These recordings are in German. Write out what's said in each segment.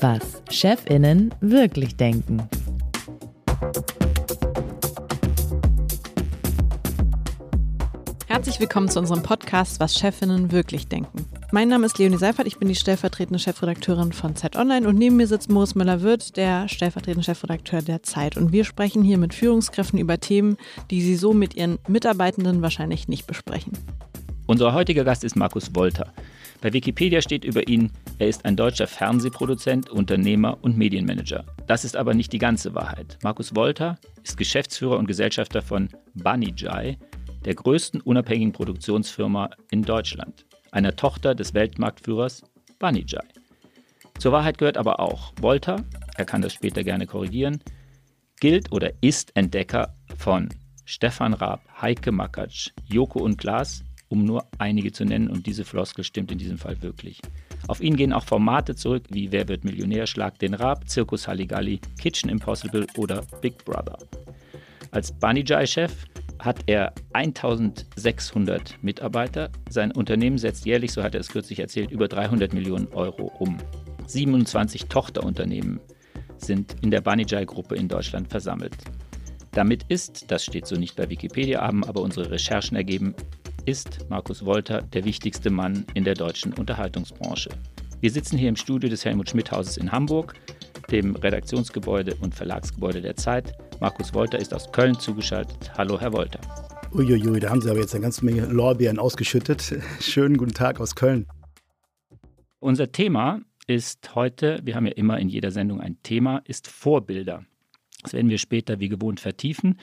Was Chefinnen wirklich denken. Herzlich willkommen zu unserem Podcast Was Chefinnen wirklich denken. Mein Name ist Leonie Seifert, ich bin die stellvertretende Chefredakteurin von Zeit Online und neben mir sitzt Moritz Müller-Wirth, der stellvertretende Chefredakteur der Zeit. Und wir sprechen hier mit Führungskräften über Themen, die sie so mit ihren Mitarbeitenden wahrscheinlich nicht besprechen. Unser heutiger Gast ist Markus Wolter. Bei Wikipedia steht über ihn, er ist ein deutscher Fernsehproduzent, Unternehmer und Medienmanager. Das ist aber nicht die ganze Wahrheit. Markus Wolter ist Geschäftsführer und Gesellschafter von Banijay, der größten unabhängigen Produktionsfirma in Deutschland einer Tochter des Weltmarktführers Banijay. Zur Wahrheit gehört aber auch, Volta, er kann das später gerne korrigieren, gilt oder ist Entdecker von Stefan Raab, Heike Makatsch, Joko und Klaas, um nur einige zu nennen, und diese Floskel stimmt in diesem Fall wirklich. Auf ihn gehen auch Formate zurück wie Wer wird Millionär, Schlag den Raab, Zirkus Halligalli, Kitchen Impossible oder Big Brother. Als Banijay-Chef hat er 1600 Mitarbeiter. Sein Unternehmen setzt jährlich, so hat er es kürzlich erzählt, über 300 Millionen Euro um. 27 Tochterunternehmen sind in der Banijay-Gruppe in Deutschland versammelt. Damit ist, das steht so nicht bei Wikipedia, haben aber unsere Recherchen ergeben, ist Markus Wolter der wichtigste Mann in der deutschen Unterhaltungsbranche. Wir sitzen hier im Studio des Helmut Schmidt Hauses in Hamburg, dem Redaktionsgebäude und Verlagsgebäude der Zeit. Markus Wolter ist aus Köln zugeschaltet. Hallo, Herr Wolter. Uiuiui, da haben Sie aber jetzt eine ganze Menge Lorbeeren ausgeschüttet. Schönen guten Tag aus Köln. Unser Thema ist heute, wir haben ja immer in jeder Sendung ein Thema, ist Vorbilder. Das werden wir später wie gewohnt vertiefen.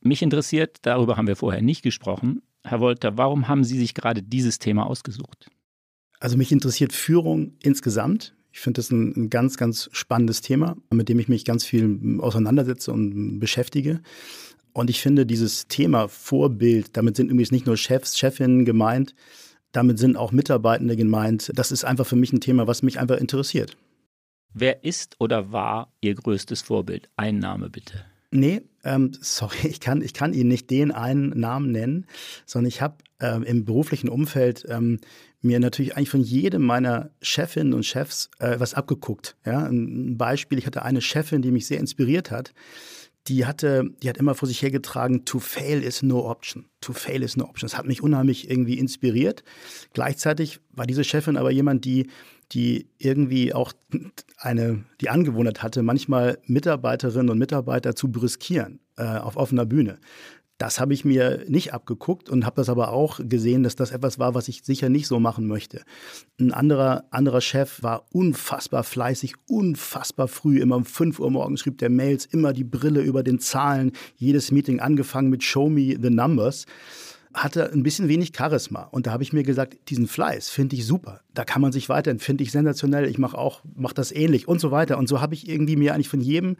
Mich interessiert, darüber haben wir vorher nicht gesprochen, Herr Wolter, warum haben Sie sich gerade dieses Thema ausgesucht? Also mich interessiert Führung insgesamt. Ich finde das ein, ein, ganz, ganz spannendes Thema, mit dem ich mich ganz viel auseinandersetze und beschäftige. Und ich finde dieses Thema Vorbild, damit sind übrigens nicht nur Chefs, Chefinnen gemeint, damit sind auch Mitarbeitende gemeint. Das ist einfach für mich ein Thema, was mich einfach interessiert. Wer ist oder war Ihr größtes Vorbild? Ein Name bitte. Nee, ähm, sorry, ich kann, ich kann Ihnen nicht den einen Namen nennen, sondern ich habe ähm, im beruflichen Umfeld ähm, mir natürlich eigentlich von jedem meiner Chefinnen und Chefs äh, was abgeguckt. Ja? Ein Beispiel, ich hatte eine Chefin, die mich sehr inspiriert hat. Die hatte, die hat immer vor sich hergetragen, to fail is no option. To fail is no option. Das hat mich unheimlich irgendwie inspiriert. Gleichzeitig war diese Chefin aber jemand, die die irgendwie auch eine, die Angewohnheit hatte, manchmal Mitarbeiterinnen und Mitarbeiter zu briskieren äh, auf offener Bühne. Das habe ich mir nicht abgeguckt und habe das aber auch gesehen, dass das etwas war, was ich sicher nicht so machen möchte. Ein anderer, anderer Chef war unfassbar fleißig, unfassbar früh, immer um 5 Uhr morgens schrieb der Mails, immer die Brille über den Zahlen, jedes Meeting angefangen mit Show me the numbers hatte ein bisschen wenig Charisma. Und da habe ich mir gesagt, diesen Fleiß finde ich super. Da kann man sich weiterhin, finde ich sensationell. Ich mache auch, mache das ähnlich und so weiter. Und so habe ich irgendwie mir eigentlich von jedem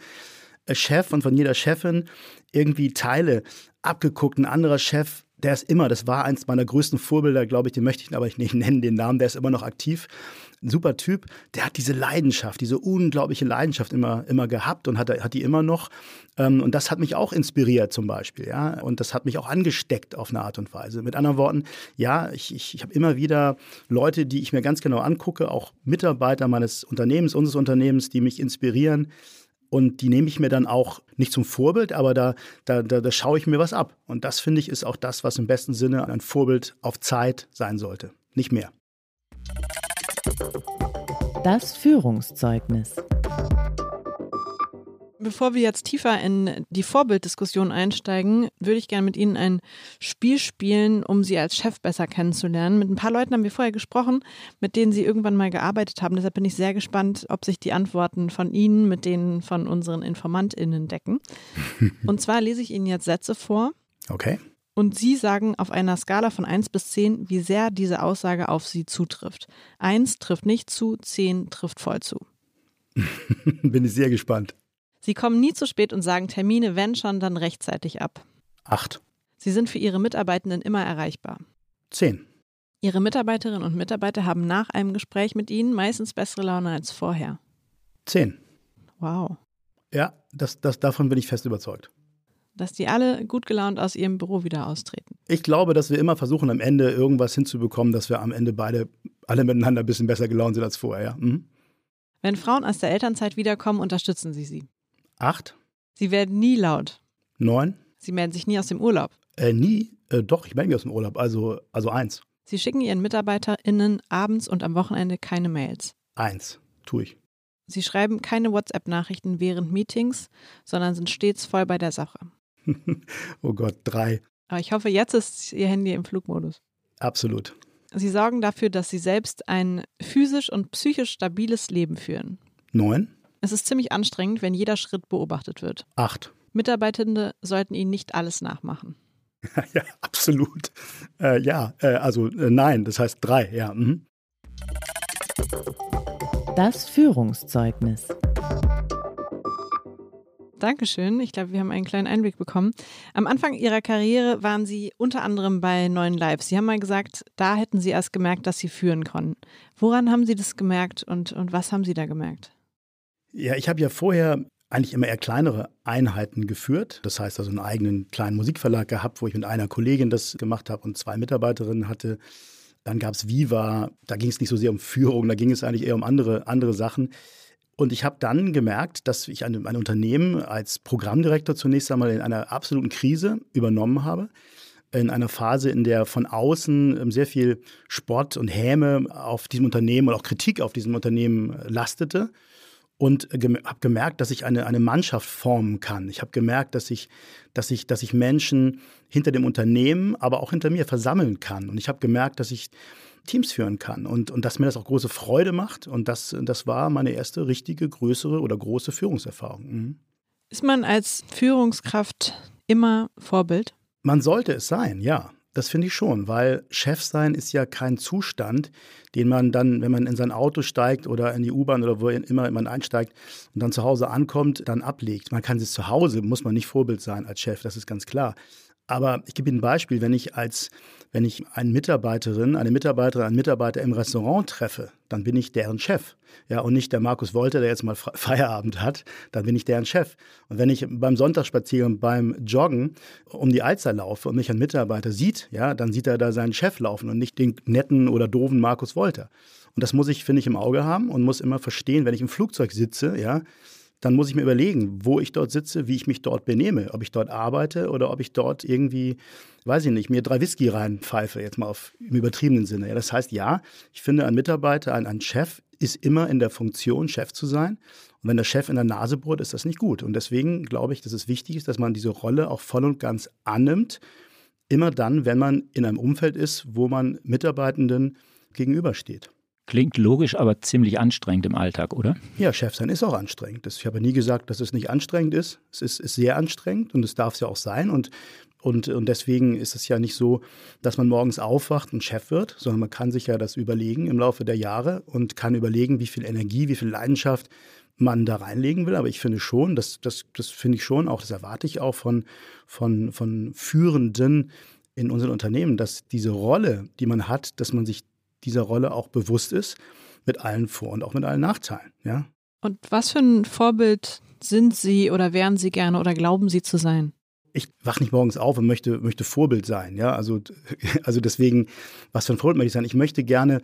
Chef und von jeder Chefin irgendwie Teile abgeguckt. Ein anderer Chef, der ist immer, das war eins meiner größten Vorbilder, glaube ich, den möchte ich aber nicht nennen, den Namen, der ist immer noch aktiv ein super Typ, der hat diese Leidenschaft, diese unglaubliche Leidenschaft immer, immer gehabt und hat, hat die immer noch. Ähm, und das hat mich auch inspiriert zum Beispiel, ja. Und das hat mich auch angesteckt auf eine Art und Weise. Mit anderen Worten, ja, ich, ich, ich habe immer wieder Leute, die ich mir ganz genau angucke, auch Mitarbeiter meines Unternehmens, unseres Unternehmens, die mich inspirieren. Und die nehme ich mir dann auch nicht zum Vorbild, aber da, da, da, da schaue ich mir was ab. Und das finde ich ist auch das, was im besten Sinne ein Vorbild auf Zeit sein sollte. Nicht mehr. Das Führungszeugnis. Bevor wir jetzt tiefer in die Vorbilddiskussion einsteigen, würde ich gerne mit Ihnen ein Spiel spielen, um Sie als Chef besser kennenzulernen. Mit ein paar Leuten haben wir vorher gesprochen, mit denen Sie irgendwann mal gearbeitet haben. Deshalb bin ich sehr gespannt, ob sich die Antworten von Ihnen mit denen von unseren InformantInnen decken. Und zwar lese ich Ihnen jetzt Sätze vor. Okay. Und Sie sagen auf einer Skala von 1 bis 10, wie sehr diese Aussage auf Sie zutrifft. 1 trifft nicht zu, 10 trifft voll zu. Bin ich sehr gespannt. Sie kommen nie zu spät und sagen Termine, wenn schon, dann rechtzeitig ab. 8. Sie sind für Ihre Mitarbeitenden immer erreichbar. 10. Ihre Mitarbeiterinnen und Mitarbeiter haben nach einem Gespräch mit Ihnen meistens bessere Laune als vorher. 10. Wow. Ja, das, das, davon bin ich fest überzeugt. dass die alle gut gelaunt aus ihrem Büro wieder austreten. Ich glaube, dass wir immer versuchen, am Ende irgendwas hinzubekommen, dass wir am Ende beide alle miteinander ein bisschen besser gelaunt sind als vorher. Ja? Mhm. Wenn Frauen aus der Elternzeit wiederkommen, unterstützen Sie sie. Acht, Sie werden nie laut. neun, Sie melden sich nie aus dem Urlaub. äh, nie, äh, doch, ich melde mich aus dem Urlaub, also, also eins. Sie schicken ihren MitarbeiterInnen abends und am Wochenende keine Mails. Eins, tue ich. Sie schreiben keine WhatsApp-Nachrichten während Meetings, sondern sind stets voll bei der Sache. Oh Gott, drei, Aber ich hoffe, jetzt ist Ihr Handy im Flugmodus. absolut. Sie sorgen dafür, dass Sie selbst ein physisch und psychisch stabiles Leben führen. Neun, Es ist ziemlich anstrengend, wenn jeder Schritt beobachtet wird. acht. Mitarbeitende sollten Ihnen nicht alles nachmachen. ja, absolut. Äh, ja, äh, also äh, nein, das heißt drei, ja. Mhm. Das Führungszeugnis. Dankeschön. Ich glaube, wir haben einen kleinen Einblick bekommen. Am Anfang Ihrer Karriere waren Sie unter anderem bei Neuen Live. Sie haben mal gesagt, da hätten Sie erst gemerkt, dass Sie führen konnten. Woran haben Sie das gemerkt und, und was haben Sie da gemerkt? Ja, ich habe ja vorher eigentlich immer eher kleinere Einheiten geführt. Das heißt also einen eigenen kleinen Musikverlag gehabt, wo ich mit einer Kollegin das gemacht habe und zwei Mitarbeiterinnen hatte. Dann gab es Viva, da ging es nicht so sehr um Führung, da ging es eigentlich eher um andere, andere Sachen. Und ich habe dann gemerkt, dass ich ein, ein Unternehmen als Programmdirektor zunächst einmal in einer absoluten Krise übernommen habe. In einer Phase, in der von außen ähm, sehr viel Spott und Häme auf diesem Unternehmen und auch Kritik auf diesem Unternehmen lastete und gem habe gemerkt, dass ich eine, eine Mannschaft formen kann. Ich habe gemerkt, dass ich, dass, ich, dass ich Menschen hinter dem Unternehmen, aber auch hinter mir versammeln kann. Und ich habe gemerkt, dass ich Teams führen kann und, und dass mir das auch große Freude macht. Und das, das war meine erste richtige, größere oder große Führungserfahrung. Mhm. Ist man als Führungskraft immer Vorbild? Man sollte es sein, ja. Das finde ich schon, weil Chef sein ist ja kein Zustand, den man dann, wenn man in sein Auto steigt oder in die U-Bahn oder wo immer man einsteigt und dann zu Hause ankommt, dann ablegt. Man kann es zu Hause, muss man nicht Vorbild sein als Chef, das ist ganz klar. Aber ich gebe Ihnen ein Beispiel, wenn ich als, wenn ich eine Mitarbeiterin, eine Mitarbeiterin, einen Mitarbeiter im Restaurant treffe, dann bin ich deren Chef. Ja, und nicht der Markus Wolter, der jetzt mal Feierabend hat, dann bin ich deren Chef. Und wenn ich beim Sonntagsspaziergang, beim Joggen um die Alster laufe und mich ein Mitarbeiter sieht, ja, dann sieht er da seinen Chef laufen und nicht den netten oder doofen Markus Wolter. Und das muss ich, finde ich, im Auge haben und muss immer verstehen, wenn ich im Flugzeug sitze, ja, dann muss ich mir überlegen, wo ich dort sitze, wie ich mich dort benehme, ob ich dort arbeite oder ob ich dort irgendwie, weiß ich nicht, mir drei Whisky reinpfeife, jetzt mal auf, im übertriebenen Sinne. Ja, das heißt, ja, ich finde, ein Mitarbeiter, ein, ein Chef ist immer in der Funktion, Chef zu sein. Und wenn der Chef in der Nase bohrt, ist das nicht gut. Und deswegen glaube ich, dass es wichtig ist, dass man diese Rolle auch voll und ganz annimmt. Immer dann, wenn man in einem Umfeld ist, wo man Mitarbeitenden gegenübersteht. Klingt logisch, aber ziemlich anstrengend im Alltag, oder? Ja, Chef sein ist auch anstrengend. Ich habe nie gesagt, dass es nicht anstrengend ist. Es ist, ist sehr anstrengend und es darf es ja auch sein. Und, und, und deswegen ist es ja nicht so, dass man morgens aufwacht und Chef wird, sondern man kann sich ja das überlegen im Laufe der Jahre und kann überlegen, wie viel Energie, wie viel Leidenschaft man da reinlegen will. Aber ich finde schon, das, das, das finde ich schon auch, das erwarte ich auch von, von, von Führenden in unseren Unternehmen, dass diese Rolle, die man hat, dass man sich dieser Rolle auch bewusst ist, mit allen Vor- und auch mit allen Nachteilen. Ja? Und was für ein Vorbild sind Sie oder wären Sie gerne oder glauben Sie zu sein? Ich wache nicht morgens auf und möchte, möchte Vorbild sein. Ja? Also, also deswegen, was für ein Vorbild möchte ich sein? Ich möchte gerne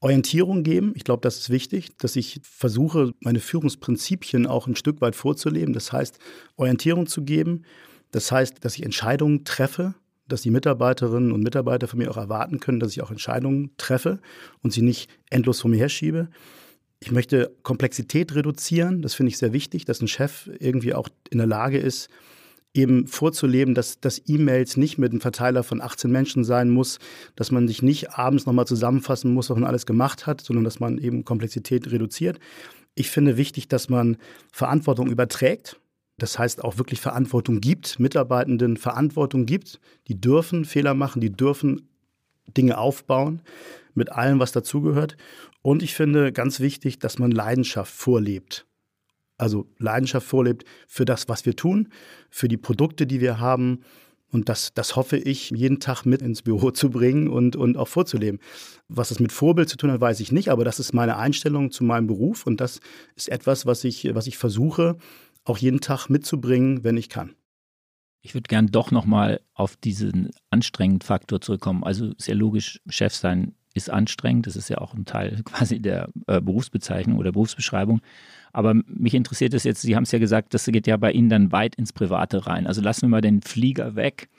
Orientierung geben. Ich glaube, das ist wichtig, dass ich versuche, meine Führungsprinzipien auch ein Stück weit vorzuleben. Das heißt, Orientierung zu geben. Das heißt, dass ich Entscheidungen treffe, dass die Mitarbeiterinnen und Mitarbeiter von mir auch erwarten können, dass ich auch Entscheidungen treffe und sie nicht endlos vor mir herschiebe. Ich möchte Komplexität reduzieren. Das finde ich sehr wichtig, dass ein Chef irgendwie auch in der Lage ist, eben vorzuleben, dass, dass E-Mails nicht mit einem Verteiler von 18 Menschen sein muss, dass man sich nicht abends nochmal zusammenfassen muss, was man alles gemacht hat, sondern dass man eben Komplexität reduziert. Ich finde wichtig, dass man Verantwortung überträgt. Das heißt auch wirklich Verantwortung gibt, Mitarbeitenden Verantwortung gibt. Die dürfen Fehler machen, die dürfen Dinge aufbauen mit allem, was dazugehört. Und ich finde ganz wichtig, dass man Leidenschaft vorlebt. Also Leidenschaft vorlebt für das, was wir tun, für die Produkte, die wir haben. Und das, das hoffe ich, jeden Tag mit ins Büro zu bringen und, und auch vorzuleben. Was das mit Vorbild zu tun hat, weiß ich nicht, aber das ist meine Einstellung zu meinem Beruf und das ist etwas, was ich, was ich versuche, auch jeden Tag mitzubringen, wenn ich kann. Ich würde gern doch nochmal auf diesen anstrengenden Faktor zurückkommen. Also sehr logisch, Chef sein ist anstrengend. Das ist ja auch ein Teil quasi der äh, Berufsbezeichnung oder Berufsbeschreibung. Aber mich interessiert es jetzt, Sie haben es ja gesagt, das geht ja bei Ihnen dann weit ins Private rein. Also lassen wir mal den Flieger weg,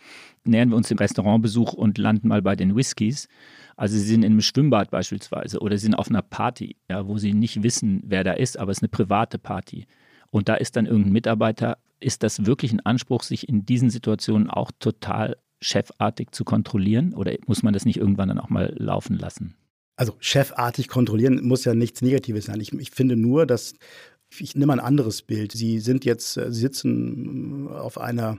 nähern wir uns dem Restaurantbesuch und landen mal bei den Whiskys. Also Sie sind in einem Schwimmbad beispielsweise oder Sie sind auf einer Party, ja, wo Sie nicht wissen, wer da ist, aber es ist eine private Party. Und da ist dann irgendein Mitarbeiter. Ist das wirklich ein Anspruch, sich in diesen Situationen auch total chefartig zu kontrollieren? Oder muss man das nicht irgendwann dann auch mal laufen lassen? Also chefartig kontrollieren muss ja nichts Negatives sein. Ich, ich finde nur, dass ich nehme ein anderes Bild. Sie sind jetzt, äh, Sie sitzen auf einer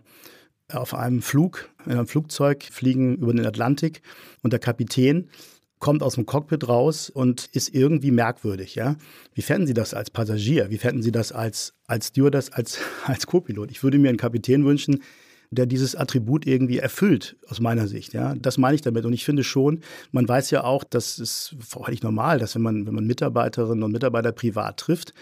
auf einem Flug, in einem Flugzeug, fliegen über den Atlantik und der Kapitän kommt aus dem Cockpit raus und ist irgendwie merkwürdig, ja. Wie fänden Sie das als Passagier? Wie fänden Sie das als, als Stewardess, als, als Co-Pilot? Ich würde mir einen Kapitän wünschen, der dieses Attribut irgendwie erfüllt, aus meiner Sicht. Ja, das meine ich damit. Und ich finde schon, man weiß ja auch, das ist völlig normal, dass wenn man, wenn man Mitarbeiterinnen und Mitarbeiter privat trifft,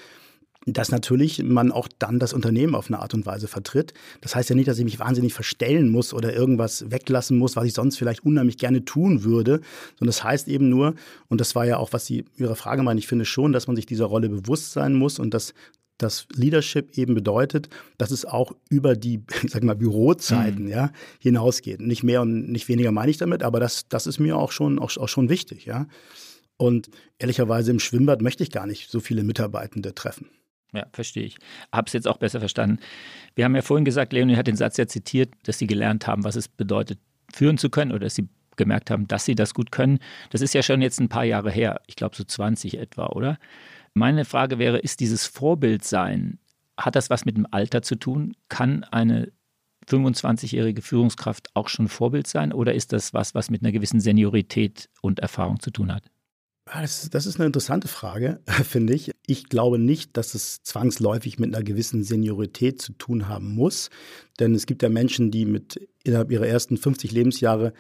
dass natürlich man auch dann das Unternehmen auf eine Art und Weise vertritt. Das heißt ja nicht, dass ich mich wahnsinnig verstellen muss oder irgendwas weglassen muss, was ich sonst vielleicht unheimlich gerne tun würde, sondern das heißt eben nur, und das war ja auch, was Sie Ihre Frage meinen, ich finde schon, dass man sich dieser Rolle bewusst sein muss und dass dass Leadership eben bedeutet, dass es auch über die, ich sag mal, Bürozeiten mhm. ja, hinausgeht. Nicht mehr und nicht weniger meine ich damit, aber das, das ist mir auch schon, auch, auch schon wichtig. Ja. Und ehrlicherweise im Schwimmbad möchte ich gar nicht so viele Mitarbeitende treffen. Ja, verstehe ich. Habe es jetzt auch besser verstanden. Wir haben ja vorhin gesagt, Leonie hat den Satz ja zitiert, dass Sie gelernt haben, was es bedeutet, führen zu können oder dass Sie gemerkt haben, dass Sie das gut können. Das ist ja schon jetzt ein paar Jahre her. Ich glaube so 20 etwa, oder? Meine Frage wäre, ist dieses Vorbildsein, hat das was mit dem Alter zu tun? Kann eine 25-jährige Führungskraft auch schon Vorbild sein oder ist das was, was mit einer gewissen Seniorität und Erfahrung zu tun hat? Ah, das, das ist eine interessante Frage, finde ich. Ich glaube nicht, dass es zwangsläufig mit einer gewissen Seniorität zu tun haben muss. Denn es gibt ja Menschen, die mit innerhalb ihrer ersten 50 Lebensjahre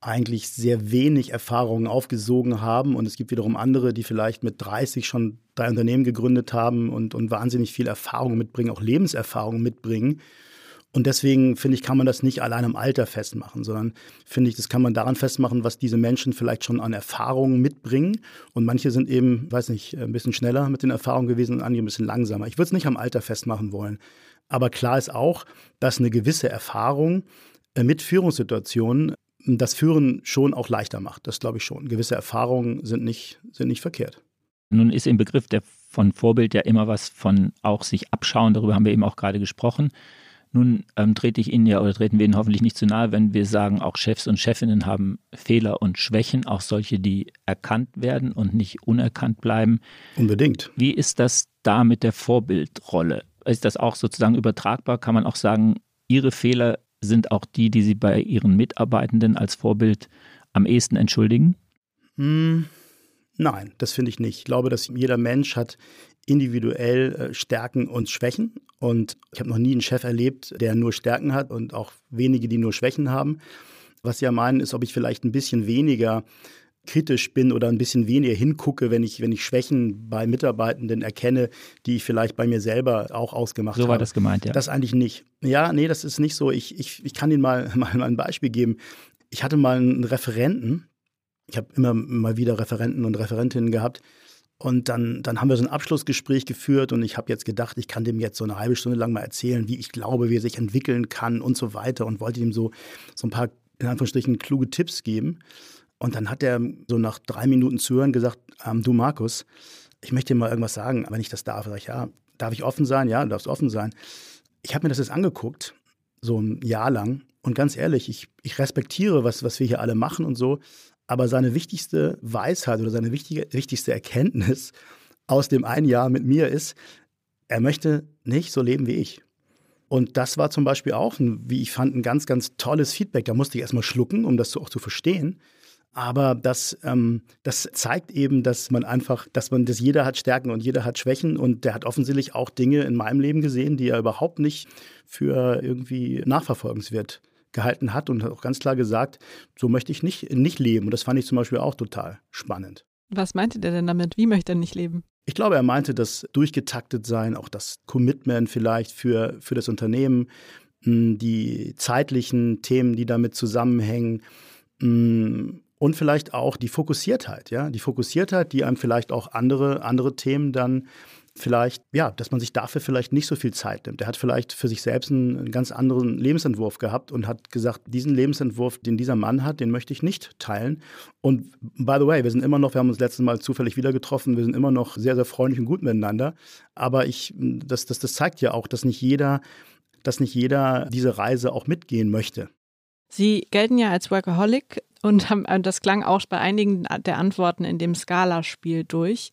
eigentlich sehr wenig Erfahrungen aufgesogen haben. Und es gibt wiederum andere, die vielleicht mit 30 schon drei Unternehmen gegründet haben und, und wahnsinnig viel Erfahrung mitbringen, auch Lebenserfahrung mitbringen. Und deswegen finde ich, kann man das nicht allein am Alter festmachen, sondern finde ich, das kann man daran festmachen, was diese Menschen vielleicht schon an Erfahrungen mitbringen. Und manche sind eben, weiß nicht, ein bisschen schneller mit den Erfahrungen gewesen und andere ein bisschen langsamer. Ich würde es nicht am Alter festmachen wollen. Aber klar ist auch, dass eine gewisse Erfahrung äh, mit Führungssituationen das Führen schon auch leichter macht. Das glaube ich schon. Gewisse Erfahrungen sind nicht, sind nicht verkehrt. Nun ist im Begriff der von Vorbild ja immer was von auch sich abschauen. Darüber haben wir eben auch gerade gesprochen. Nun ähm, trete ich Ihnen ja oder treten wir Ihnen hoffentlich nicht zu nahe, wenn wir sagen, auch Chefs und Chefinnen haben Fehler und Schwächen, auch solche, die erkannt werden und nicht unerkannt bleiben. Unbedingt. Wie ist das da mit der Vorbildrolle? Ist das auch sozusagen übertragbar? Kann man auch sagen, Ihre Fehler sind auch die, die Sie bei Ihren Mitarbeitenden als Vorbild am ehesten entschuldigen? Hm, nein, das finde ich nicht. Ich glaube, dass jeder Mensch hat individuell äh, Stärken und Schwächen. Und ich habe noch nie einen Chef erlebt, der nur Stärken hat und auch wenige, die nur Schwächen haben. Was Sie ja meinen, ist, ob ich vielleicht ein bisschen weniger kritisch bin oder ein bisschen weniger hingucke, wenn ich, wenn ich Schwächen bei Mitarbeitenden erkenne, die ich vielleicht bei mir selber auch ausgemacht habe. So war das gemeint, ja. Das eigentlich nicht. Ja, nee, das ist nicht so. Ich, ich, ich kann Ihnen mal, mal ein Beispiel geben. Ich hatte mal einen Referenten, ich habe immer mal wieder Referenten und Referentinnen gehabt. Und dann, dann haben wir so ein Abschlussgespräch geführt und ich habe jetzt gedacht, ich kann dem jetzt so eine halbe Stunde lang mal erzählen, wie ich glaube, wie er sich entwickeln kann und so weiter und wollte ihm so, so ein paar, in Anführungsstrichen, kluge Tipps geben. Und dann hat er so nach drei Minuten Zuhören gesagt, ähm, du Markus, ich möchte dir mal irgendwas sagen, wenn ich das darf. Sag ich, ja, darf ich offen sein? Ja, du darfst offen sein. Ich habe mir das jetzt angeguckt, so ein Jahr lang. Und ganz ehrlich, ich, ich respektiere, was, was wir hier alle machen und so. Aber seine wichtigste Weisheit oder seine wichtige, wichtigste Erkenntnis aus dem einen Jahr mit mir ist, er möchte nicht so leben wie ich. Und das war zum Beispiel auch, ein, wie ich fand, ein ganz, ganz tolles Feedback. Da musste ich erstmal schlucken, um das auch zu verstehen. Aber das, ähm, das zeigt eben, dass man einfach, dass man, dass jeder hat Stärken und jeder hat Schwächen und der hat offensichtlich auch Dinge in meinem Leben gesehen, die er überhaupt nicht für irgendwie nachverfolgenswert gehalten hat und hat auch ganz klar gesagt, so möchte ich nicht, nicht leben. Und das fand ich zum Beispiel auch total spannend. Was meinte der denn damit? Wie möchte er nicht leben? Ich glaube, er meinte das durchgetaktet sein, auch das Commitment vielleicht für, für das Unternehmen, die zeitlichen Themen, die damit zusammenhängen und vielleicht auch die Fokussiertheit, ja, die Fokussiertheit, die einem vielleicht auch andere, andere Themen dann vielleicht, ja, dass man sich dafür vielleicht nicht so viel Zeit nimmt. Er hat vielleicht für sich selbst einen, einen, ganz anderen Lebensentwurf gehabt und hat gesagt, diesen Lebensentwurf, den dieser Mann hat, den möchte ich nicht teilen. Und by the way, wir sind immer noch, wir haben uns letztes Mal zufällig wieder getroffen, wir sind immer noch sehr, sehr freundlich und gut miteinander. Aber ich, das, das, das zeigt ja auch, dass nicht jeder, dass nicht jeder diese Reise auch mitgehen möchte. Sie gelten ja als Workaholic und haben, das klang auch bei einigen der Antworten in dem Skala-Spiel durch.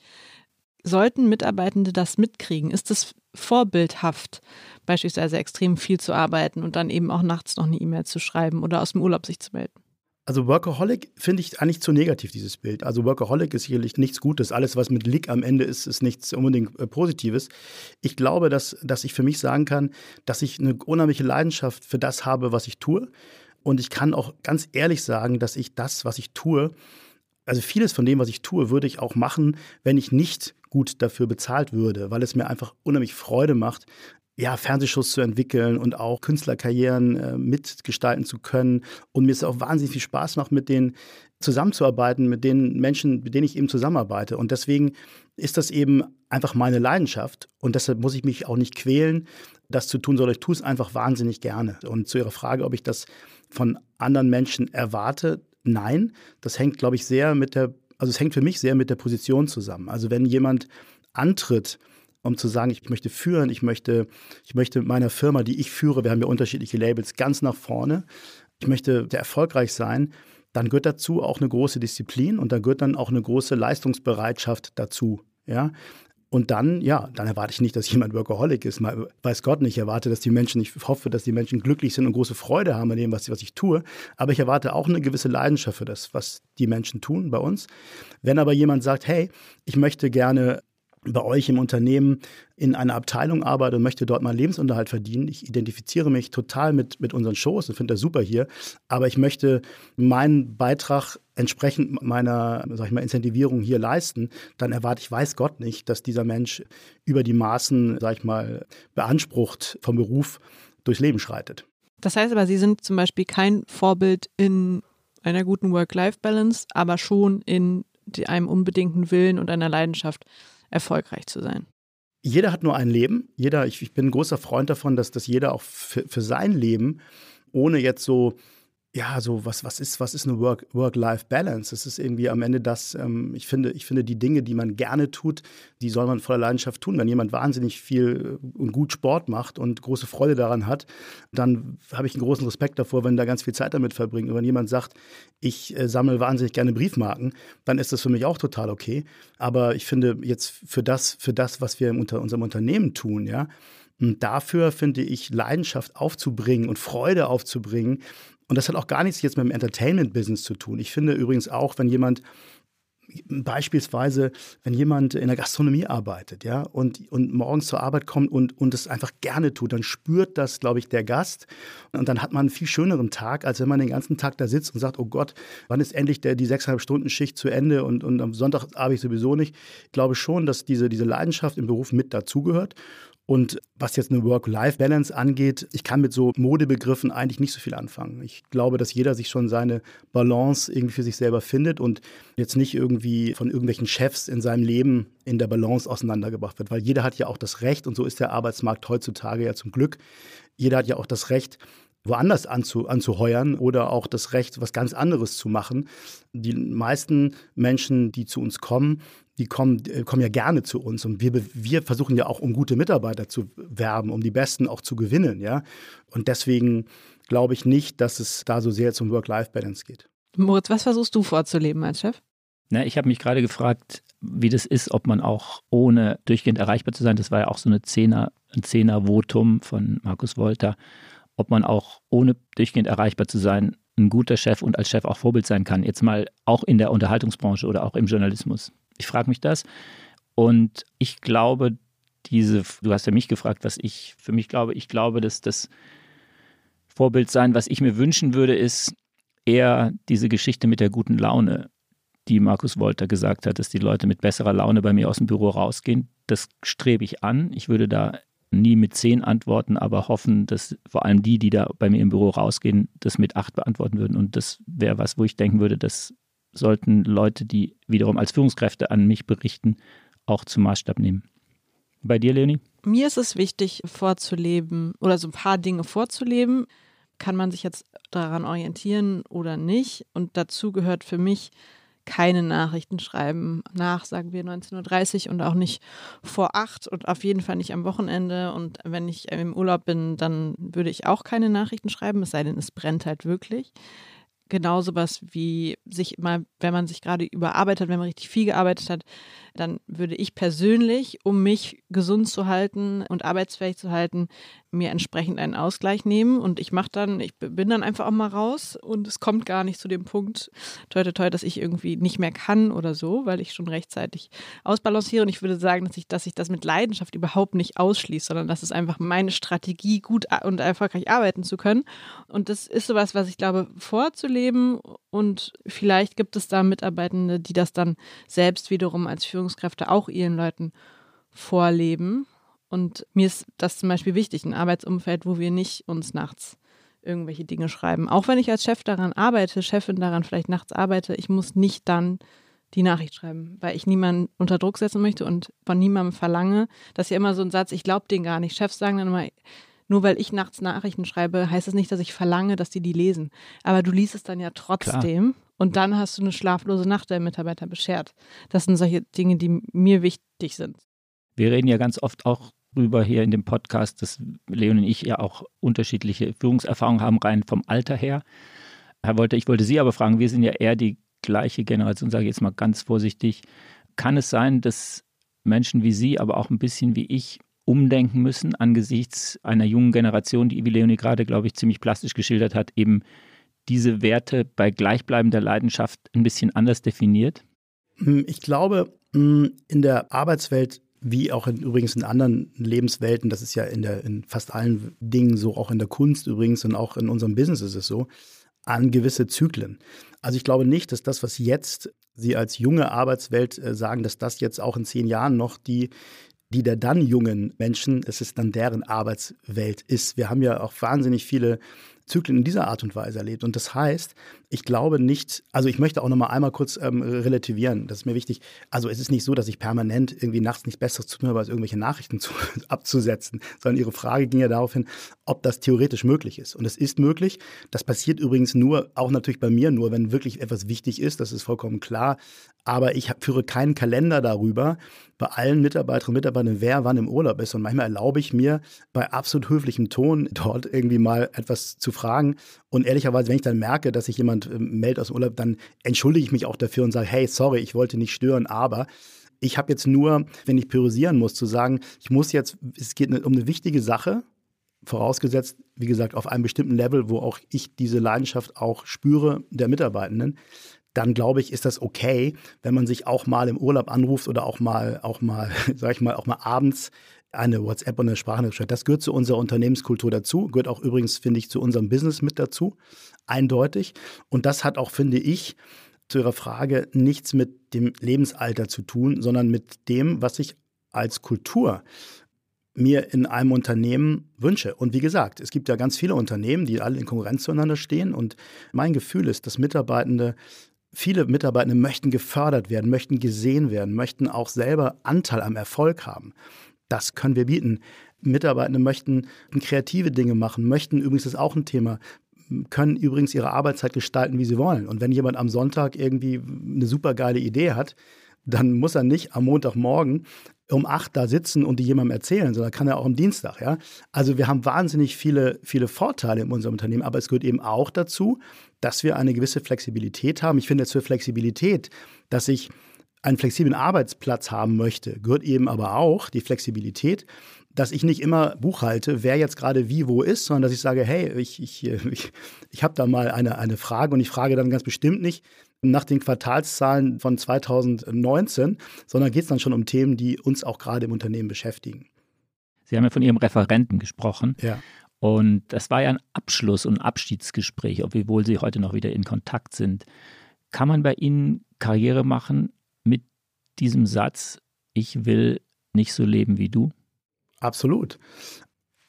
Sollten Mitarbeitende das mitkriegen? Ist es vorbildhaft, beispielsweise extrem viel zu arbeiten und dann eben auch nachts noch eine E-Mail zu schreiben oder aus dem Urlaub sich zu melden? Also Workaholic finde ich eigentlich zu negativ, dieses Bild. Also Workaholic ist sicherlich nichts Gutes. Alles, was mit Lick am Ende ist, ist nichts unbedingt äh, Positives. Ich glaube, dass, dass ich für mich sagen kann, dass ich eine unheimliche Leidenschaft für das habe, was ich tue. Und ich kann auch ganz ehrlich sagen, dass ich das, was ich tue, also vieles von dem, was ich tue, würde ich auch machen, wenn ich nicht gut dafür bezahlt würde, weil es mir einfach unheimlich Freude macht, ja, Fernsehshows zu entwickeln und auch Künstlerkarrieren äh, mitgestalten zu können. Und mir ist auch wahnsinnig viel Spaß macht, mit denen zusammenzuarbeiten, mit den Menschen, mit denen ich eben zusammenarbeite. Und deswegen ist das eben einfach meine Leidenschaft. Und deshalb muss ich mich auch nicht quälen, das zu tun, sondern ich tue es einfach wahnsinnig gerne. Und zu Ihrer Frage, ob ich das von anderen Menschen erwarte, nein. Das hängt, glaube ich, sehr mit der also es hängt für mich sehr mit der Position zusammen. Also wenn jemand antritt, um zu sagen, ich möchte führen, ich möchte, ich möchte meiner Firma, die ich führe, wir haben ja unterschiedliche Labels, ganz nach vorne, ich möchte sehr erfolgreich sein, dann gehört dazu auch eine große Disziplin und da gehört dann auch eine große Leistungsbereitschaft dazu. Ja, und dann, ja, dann erwarte ich nicht, dass jemand Workaholic ist. Mal, weiß Gott nicht. Ich erwarte, dass die Menschen, ich hoffe, dass die Menschen glücklich sind und große Freude haben an dem, was, was ich tue. Aber ich erwarte auch eine gewisse Leidenschaft für das, was die Menschen tun bei uns. Wenn aber jemand sagt, hey, ich möchte gerne bei euch im Unternehmen in einer Abteilung arbeite und möchte dort meinen Lebensunterhalt verdienen. Ich identifiziere mich total mit, mit unseren Shows und finde das super hier. Aber ich möchte meinen Beitrag entsprechend meiner, sag ich mal, Incentivierung hier leisten. Dann erwarte ich, weiß Gott nicht, dass dieser Mensch über die Maßen, sag ich mal, beansprucht vom Beruf durchs Leben schreitet. Das heißt aber, Sie sind zum Beispiel kein Vorbild in einer guten Work-Life-Balance, aber schon in einem unbedingten Willen und einer Leidenschaft erfolgreich zu sein? Jeder hat nur ein Leben. Jeder, ich, ich bin ein großer Freund davon, dass, dass jeder auch für, für sein Leben, ohne jetzt so ja, so was, was ist, was ist eine Work-Life-Balance? das ist irgendwie am Ende das, ähm, ich finde, ich finde, die Dinge, die man gerne tut, die soll man voller Leidenschaft tun. Wenn jemand wahnsinnig viel äh, und gut Sport macht und große Freude daran hat, dann habe ich einen großen Respekt davor, wenn da ganz viel Zeit damit verbringt. Und wenn jemand sagt, ich äh, sammle wahnsinnig gerne Briefmarken, dann ist das für mich auch total okay. Aber ich finde jetzt für das, für das, was wir in unserem Unternehmen tun, ja, und dafür finde ich Leidenschaft aufzubringen und Freude aufzubringen, und das hat auch gar nichts jetzt mit dem Entertainment-Business zu tun. Ich finde übrigens auch, wenn jemand beispielsweise, wenn jemand in der Gastronomie arbeitet, ja, und, und morgens zur Arbeit kommt und, und es einfach gerne tut, dann spürt das, glaube ich, der Gast. Und dann hat man einen viel schöneren Tag, als wenn man den ganzen Tag da sitzt und sagt, oh Gott, wann ist endlich der, die sechseinhalb Stunden Schicht zu Ende und, und am Sonntag arbeite ich sowieso nicht. Ich glaube schon, dass diese, diese Leidenschaft im Beruf mit dazugehört. Und was jetzt eine Work-Life-Balance angeht, ich kann mit so Modebegriffen eigentlich nicht so viel anfangen. Ich glaube, dass jeder sich schon seine Balance irgendwie für sich selber findet und jetzt nicht irgendwie von irgendwelchen Chefs in seinem Leben in der Balance auseinandergebracht wird. Weil jeder hat ja auch das Recht, und so ist der Arbeitsmarkt heutzutage ja zum Glück, jeder hat ja auch das Recht, woanders anzu, anzuheuern oder auch das Recht, was ganz anderes zu machen. Die meisten Menschen, die zu uns kommen, die kommen, äh, kommen ja gerne zu uns und wir, wir versuchen ja auch, um gute Mitarbeiter zu werben, um die Besten auch zu gewinnen, ja. Und deswegen glaube ich nicht, dass es da so sehr zum Work-Life-Balance geht. Moritz, was versuchst du vorzuleben als Chef? Na, ich habe mich gerade gefragt, wie das ist, ob man auch ohne durchgehend erreichbar zu sein, das war ja auch so eine Zehner, ein Zehner-Votum von Markus Wolter, ob man auch ohne durchgehend erreichbar zu sein ein guter Chef und als Chef auch Vorbild sein kann. Jetzt mal auch in der Unterhaltungsbranche oder auch im Journalismus. Ich frage mich das. Und ich glaube, diese, du hast ja mich gefragt, was ich für mich glaube, ich glaube, dass das Vorbild sein, was ich mir wünschen würde, ist eher diese Geschichte mit der guten Laune, die Markus Wolter gesagt hat, dass die Leute mit besserer Laune bei mir aus dem Büro rausgehen. Das strebe ich an. Ich würde da nie mit zehn antworten, aber hoffen, dass vor allem die, die da bei mir im Büro rausgehen, das mit acht beantworten würden. Und das wäre was, wo ich denken würde, das sollten Leute, die wiederum als Führungskräfte an mich berichten, auch zum Maßstab nehmen. Bei dir, Leonie? Mir ist es wichtig, vorzuleben oder so ein paar Dinge vorzuleben. Kann man sich jetzt daran orientieren oder nicht? Und dazu gehört für mich keine Nachrichten schreiben nach, sagen wir, 19.30 Uhr und auch nicht vor acht und auf jeden Fall nicht am Wochenende. Und wenn ich im Urlaub bin, dann würde ich auch keine Nachrichten schreiben, es sei denn, es brennt halt wirklich genau sowas wie sich mal, wenn man sich gerade überarbeitet hat, wenn man richtig viel gearbeitet hat, dann würde ich persönlich, um mich gesund zu halten und arbeitsfähig zu halten, mir entsprechend einen Ausgleich nehmen. Und ich mache dann, ich bin dann einfach auch mal raus und es kommt gar nicht zu dem Punkt, toi, toi, toi, dass ich irgendwie nicht mehr kann oder so, weil ich schon rechtzeitig ausbalanciere. Und ich würde sagen, dass ich, dass ich das mit Leidenschaft überhaupt nicht ausschließe, sondern das ist einfach meine Strategie, gut und erfolgreich arbeiten zu können. Und das ist sowas, was ich glaube, vorzuleben. Und vielleicht gibt es da Mitarbeitende, die das dann selbst wiederum als Führungskräfte auch ihren Leuten vorleben und mir ist das zum Beispiel wichtig, ein Arbeitsumfeld, wo wir nicht uns nachts irgendwelche Dinge schreiben. Auch wenn ich als Chef daran arbeite, Chefin daran vielleicht nachts arbeite, ich muss nicht dann die Nachricht schreiben, weil ich niemanden unter Druck setzen möchte und von niemandem verlange. Das ist ja immer so ein Satz, ich glaube den gar nicht. Chefs sagen dann immer, nur weil ich nachts Nachrichten schreibe, heißt das nicht, dass ich verlange, dass die die lesen. Aber du liest es dann ja trotzdem Klar. Und dann hast du eine schlaflose Nacht der Mitarbeiter beschert. Das sind solche Dinge, die mir wichtig sind. Wir reden ja ganz oft auch drüber hier in dem Podcast, dass Leon und ich ja auch unterschiedliche Führungserfahrungen haben, rein vom Alter her. Herr Wolter, ich wollte Sie aber fragen, wir sind ja eher die gleiche Generation, sage ich jetzt mal ganz vorsichtig. Kann es sein, dass Menschen wie Sie, aber auch ein bisschen wie ich, umdenken müssen angesichts einer jungen Generation, die wie Leonie gerade, glaube ich, ziemlich plastisch geschildert hat, eben diese Werte bei gleichbleibender Leidenschaft ein bisschen anders definiert? Ich glaube, in der Arbeitswelt wie auch in, übrigens in anderen Lebenswelten, das ist ja in, der, in fast allen Dingen so, auch in der Kunst übrigens und auch in unserem Business ist es so, an gewisse Zyklen. Also ich glaube nicht, dass das, was jetzt Sie als junge Arbeitswelt äh, sagen, dass das jetzt auch in zehn Jahren noch die die der dann jungen Menschen, es ist dann deren Arbeitswelt ist. Wir haben ja auch wahnsinnig viele Zyklen in dieser Art und Weise erlebt. Und das heißt, ich glaube nicht, also ich möchte auch noch mal einmal kurz ähm, relativieren, das ist mir wichtig. Also es ist nicht so, dass ich permanent irgendwie nachts nichts Besseres zu tun habe, als irgendwelche Nachrichten zu, abzusetzen, sondern Ihre Frage ging ja darauf hin, ob das theoretisch möglich ist. Und es ist möglich. Das passiert übrigens nur, auch natürlich bei mir nur, wenn wirklich etwas wichtig ist, das ist vollkommen klar. Aber ich führe keinen Kalender darüber, bei allen Mitarbeiterinnen und Mitarbeitern, wer wann im Urlaub ist. Und manchmal erlaube ich mir bei absolut höflichem Ton dort irgendwie mal etwas zu fragen. Und ehrlicherweise, wenn ich dann merke, dass sich jemand äh, meldet aus dem Urlaub, dann entschuldige ich mich auch dafür und sage, hey, sorry, ich wollte nicht stören, aber ich habe jetzt nur, wenn ich priorisieren muss, zu sagen, ich muss jetzt, es geht um eine wichtige Sache, vorausgesetzt, wie gesagt, auf einem bestimmten Level, wo auch ich diese Leidenschaft auch spüre der Mitarbeitenden, dann glaube ich, ist das okay, wenn man sich auch mal im Urlaub anruft oder auch mal, auch mal, sag ich mal, auch mal abends eine WhatsApp und eine Sprachnachricht. Das gehört zu unserer Unternehmenskultur dazu, gehört auch übrigens, finde ich, zu unserem Business mit dazu, eindeutig. Und das hat auch, finde ich, zu Ihrer Frage nichts mit dem Lebensalter zu tun, sondern mit dem, was ich als Kultur mir in einem Unternehmen wünsche. Und wie gesagt, es gibt ja ganz viele Unternehmen, die alle in Konkurrenz zueinander stehen. Und mein Gefühl ist, dass Mitarbeitende viele Mitarbeitende möchten gefördert werden, möchten gesehen werden, möchten auch selber Anteil am Erfolg haben. Das können wir bieten. Mitarbeitende möchten kreative Dinge machen, möchten übrigens das ist auch ein Thema, können übrigens ihre Arbeitszeit gestalten, wie sie wollen. Und wenn jemand am Sonntag irgendwie eine super geile Idee hat, dann muss er nicht am Montagmorgen um acht da sitzen und die jemandem erzählen, sondern kann er auch am Dienstag, ja. Also wir haben wahnsinnig viele, viele Vorteile in unserem Unternehmen, aber es gehört eben auch dazu, dass wir eine gewisse Flexibilität haben. Ich finde jetzt für Flexibilität, dass ich einen flexiblen Arbeitsplatz haben möchte, gehört eben aber auch die Flexibilität, dass ich nicht immer buchhalte, wer jetzt gerade wie wo ist, sondern dass ich sage, hey, ich, ich, ich, ich habe da mal eine, eine Frage und ich frage dann ganz bestimmt nicht nach den Quartalszahlen von 2019, sondern geht es dann schon um Themen, die uns auch gerade im Unternehmen beschäftigen. Sie haben ja von Ihrem Referenten gesprochen. Ja. Und das war ja ein Abschluss- und Abschiedsgespräch, obwohl Sie heute noch wieder in Kontakt sind. Kann man bei Ihnen Karriere machen diesem Satz, ich will nicht so leben wie du? Absolut.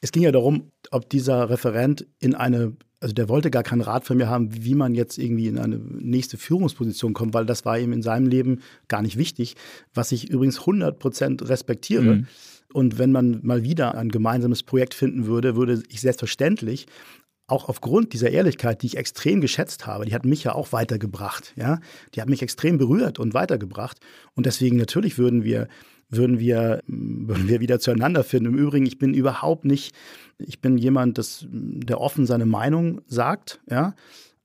Es ging ja darum, ob dieser Referent in eine, also der wollte gar keinen Rat von mir haben, wie man jetzt irgendwie in eine nächste Führungsposition kommt, weil das war ihm in seinem Leben gar nicht wichtig, was ich übrigens 100 Prozent respektiere. Mhm. Und wenn man mal wieder ein gemeinsames Projekt finden würde, würde ich selbstverständlich auch aufgrund dieser Ehrlichkeit, die ich extrem geschätzt habe, die hat mich ja auch weitergebracht, ja, die hat mich extrem berührt und weitergebracht. Und deswegen natürlich würden wir, würden wir, würden wir wieder zueinander finden. Im Übrigen, ich bin überhaupt nicht, ich bin jemand, das, der offen seine Meinung sagt, ja,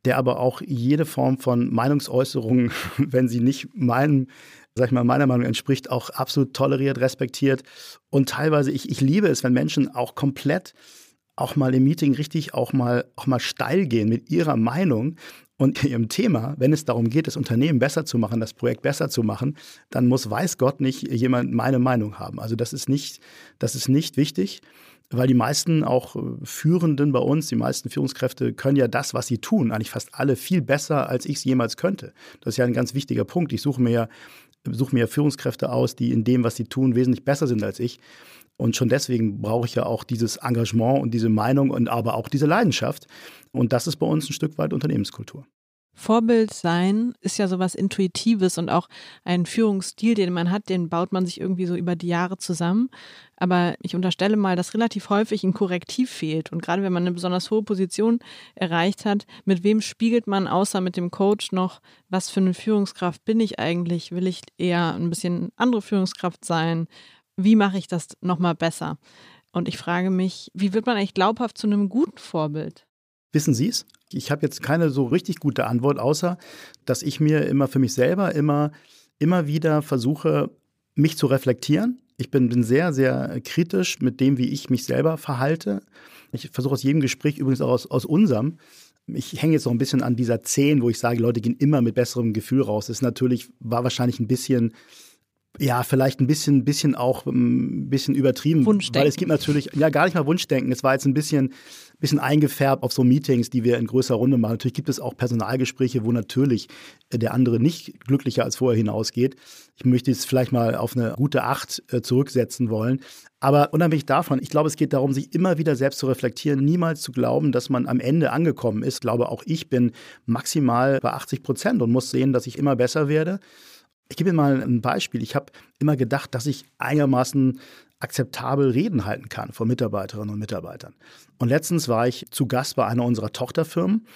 der aber auch jede Form von Meinungsäußerung, wenn sie nicht meinem sag ich mal, meiner Meinung entspricht, auch absolut toleriert, respektiert. Und teilweise, ich, ich liebe es, wenn Menschen auch komplett auch mal im Meeting richtig auch mal, auch mal steil gehen mit ihrer Meinung und ihrem Thema, wenn es darum geht, das Unternehmen besser zu machen, das Projekt besser zu machen, dann muss weiß Gott nicht jemand meine Meinung haben. Also das ist nicht, das ist nicht wichtig, weil die meisten auch Führenden bei uns, die meisten Führungskräfte können ja das, was sie tun, eigentlich fast alle viel besser, als ich es jemals könnte. Das ist ja ein ganz wichtiger Punkt. Ich suche mir ja, suche mir Führungskräfte aus, die in dem, was sie tun, wesentlich besser sind als ich. Und schon deswegen brauche ich ja auch dieses Engagement und diese Meinung und aber auch diese Leidenschaft. Und das ist bei uns ein Stück weit Unternehmenskultur. Vorbild sein ist ja sowas Intuitives und auch ein Führungsstil, den man hat, den baut man sich irgendwie so über die Jahre zusammen. Aber ich unterstelle mal, dass relativ häufig ein Korrektiv fehlt. Und gerade wenn man eine besonders hohe Position erreicht hat, mit wem spiegelt man außer mit dem Coach noch, was für eine Führungskraft bin ich eigentlich? Will ich eher ein bisschen andere Führungskraft sein? Wie mache ich das nochmal besser? Und ich frage mich, wie wird man eigentlich glaubhaft zu einem guten Vorbild? Wissen Sie es? Ich habe jetzt keine so richtig gute Antwort, außer dass ich mir immer für mich selber immer, immer wieder versuche, mich zu reflektieren. Ich bin, bin sehr, sehr kritisch mit dem, wie ich mich selber verhalte. Ich versuche aus jedem Gespräch, übrigens auch aus, aus unserem, ich hänge jetzt noch ein bisschen an dieser 10, wo ich sage, Leute gehen immer mit besserem Gefühl raus. Das ist natürlich, war wahrscheinlich ein bisschen ja, vielleicht ein bisschen, bisschen auch ein ähm, bisschen übertrieben. Wunschdenken. Weil es gibt natürlich, ja, gar nicht mal Wunschdenken. Es war jetzt ein bisschen, bisschen eingefärbt auf so Meetings, die wir in größerer Runde machen. Natürlich gibt es auch Personalgespräche, wo natürlich der andere nicht glücklicher als vorher hinausgeht. Ich möchte es vielleicht mal auf eine gute Acht äh, zurücksetzen wollen. Aber unabhängig davon, ich glaube, es geht darum, sich immer wieder selbst zu reflektieren, niemals zu glauben, dass man am Ende angekommen ist. Ich glaube, auch ich bin maximal bei 80 Prozent und muss sehen, dass ich immer besser werde. Ich gebe Ihnen mal ein Beispiel. Ich habe immer gedacht, dass ich einigermaßen akzeptabel Reden halten kann vor Mitarbeiterinnen und Mitarbeitern. Und letztens war ich zu Gast bei einer unserer Tochterfirmen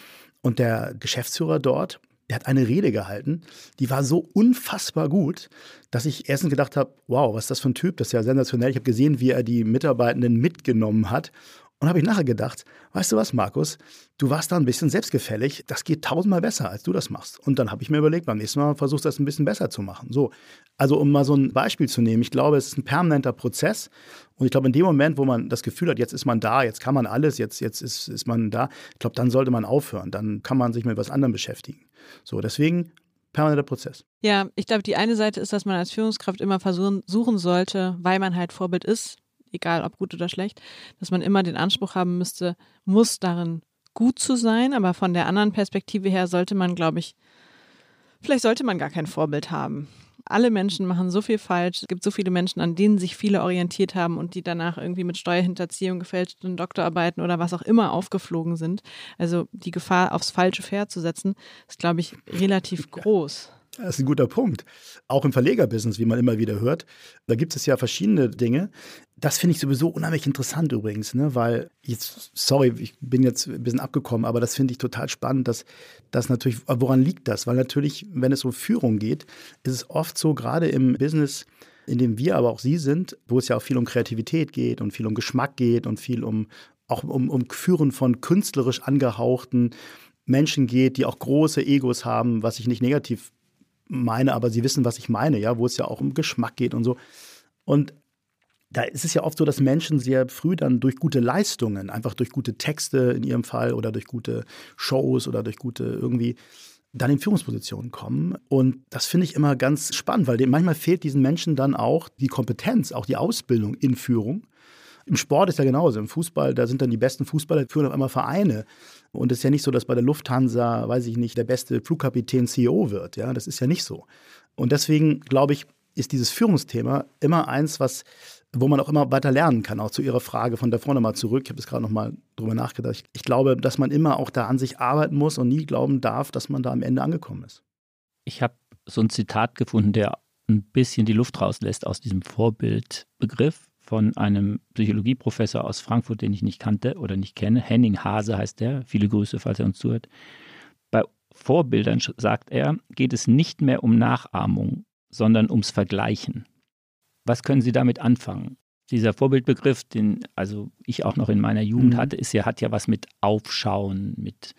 und der Geschäftsführer dort, der hat eine Rede gehalten, die war so unfassbar gut, dass ich erstens gedacht habe, wow, was ist das für ein Typ, das ist ja sensationell. Ich habe gesehen, wie er die Mitarbeitenden mitgenommen hat und habe ich nachher gedacht, weißt du was, Markus, du warst da ein bisschen selbstgefällig, das geht tausendmal besser, als du das machst. Und dann habe ich mir überlegt, beim nächsten Mal versuchst du das ein bisschen besser zu machen. So, also um mal so ein Beispiel zu nehmen, ich glaube, es ist ein permanenter Prozess. Und ich glaube, in dem Moment, wo man das Gefühl hat, jetzt ist man da, jetzt kann man alles, jetzt, jetzt ist, ist man da, ich glaube, dann sollte man aufhören. Dann kann man sich mit was anderem beschäftigen. So, deswegen permanenter Prozess. Ja, ich glaube, die eine Seite ist, dass man als Führungskraft immer versuchen suchen sollte, weil man halt Vorbild ist, egal ob gut oder schlecht, dass man immer den Anspruch haben müsste, muss darin gut zu sein, aber von der anderen Perspektive her sollte man, glaube ich, vielleicht sollte man gar kein Vorbild haben. Alle Menschen machen so viel falsch. Es gibt so viele Menschen, an denen sich viele orientiert haben und die danach irgendwie mit Steuerhinterziehung, gefälschten Doktorarbeiten oder was auch immer aufgeflogen sind. Also die Gefahr, aufs falsche Pferd zu setzen, ist, glaube ich, relativ groß. Das ist ein guter Punkt. Auch im Verlegerbusiness, wie man immer wieder hört, da gibt es ja verschiedene Dinge. Das finde ich sowieso unheimlich interessant übrigens, ne? weil jetzt, sorry, ich bin jetzt ein bisschen abgekommen, aber das finde ich total spannend, dass das natürlich, woran liegt das? Weil natürlich, wenn es um Führung geht, ist es oft so, gerade im Business, in dem wir aber auch Sie sind, wo es ja auch viel um Kreativität geht und viel um Geschmack geht und viel um auch um, um Führen von künstlerisch angehauchten Menschen geht, die auch große Egos haben, was ich nicht negativ meine, aber sie wissen, was ich meine, ja, wo es ja auch um Geschmack geht und so. Und da ist es ja oft so, dass Menschen sehr früh dann durch gute Leistungen, einfach durch gute Texte in ihrem Fall oder durch gute Shows oder durch gute irgendwie dann in Führungspositionen kommen. Und das finde ich immer ganz spannend, weil manchmal fehlt diesen Menschen dann auch die Kompetenz, auch die Ausbildung in Führung. Im Sport ist ja genauso. Im Fußball, da sind dann die besten Fußballer, führen auf einmal Vereine. Und es ist ja nicht so, dass bei der Lufthansa, weiß ich nicht, der beste Flugkapitän CEO wird. Ja, das ist ja nicht so. Und deswegen glaube ich, ist dieses Führungsthema immer eins, was wo man auch immer weiter lernen kann. Auch zu Ihrer Frage von der vorne mal zurück. Ich habe es gerade noch mal drüber nachgedacht. Ich, ich glaube, dass man immer auch da an sich arbeiten muss und nie glauben darf, dass man da am Ende angekommen ist. Ich habe so ein Zitat gefunden, der ein bisschen die Luft rauslässt aus diesem Vorbildbegriff von einem Psychologieprofessor aus Frankfurt, den ich nicht kannte oder nicht kenne. Henning Hase heißt der. Viele Grüße, falls er uns zuhört. Bei Vorbildern, sagt er, geht es nicht mehr um Nachahmung, sondern ums Vergleichen. Was können Sie damit anfangen? Dieser Vorbildbegriff, den also ich auch noch in meiner Jugend mhm. hatte, ist ja, hat ja was mit Aufschauen, mit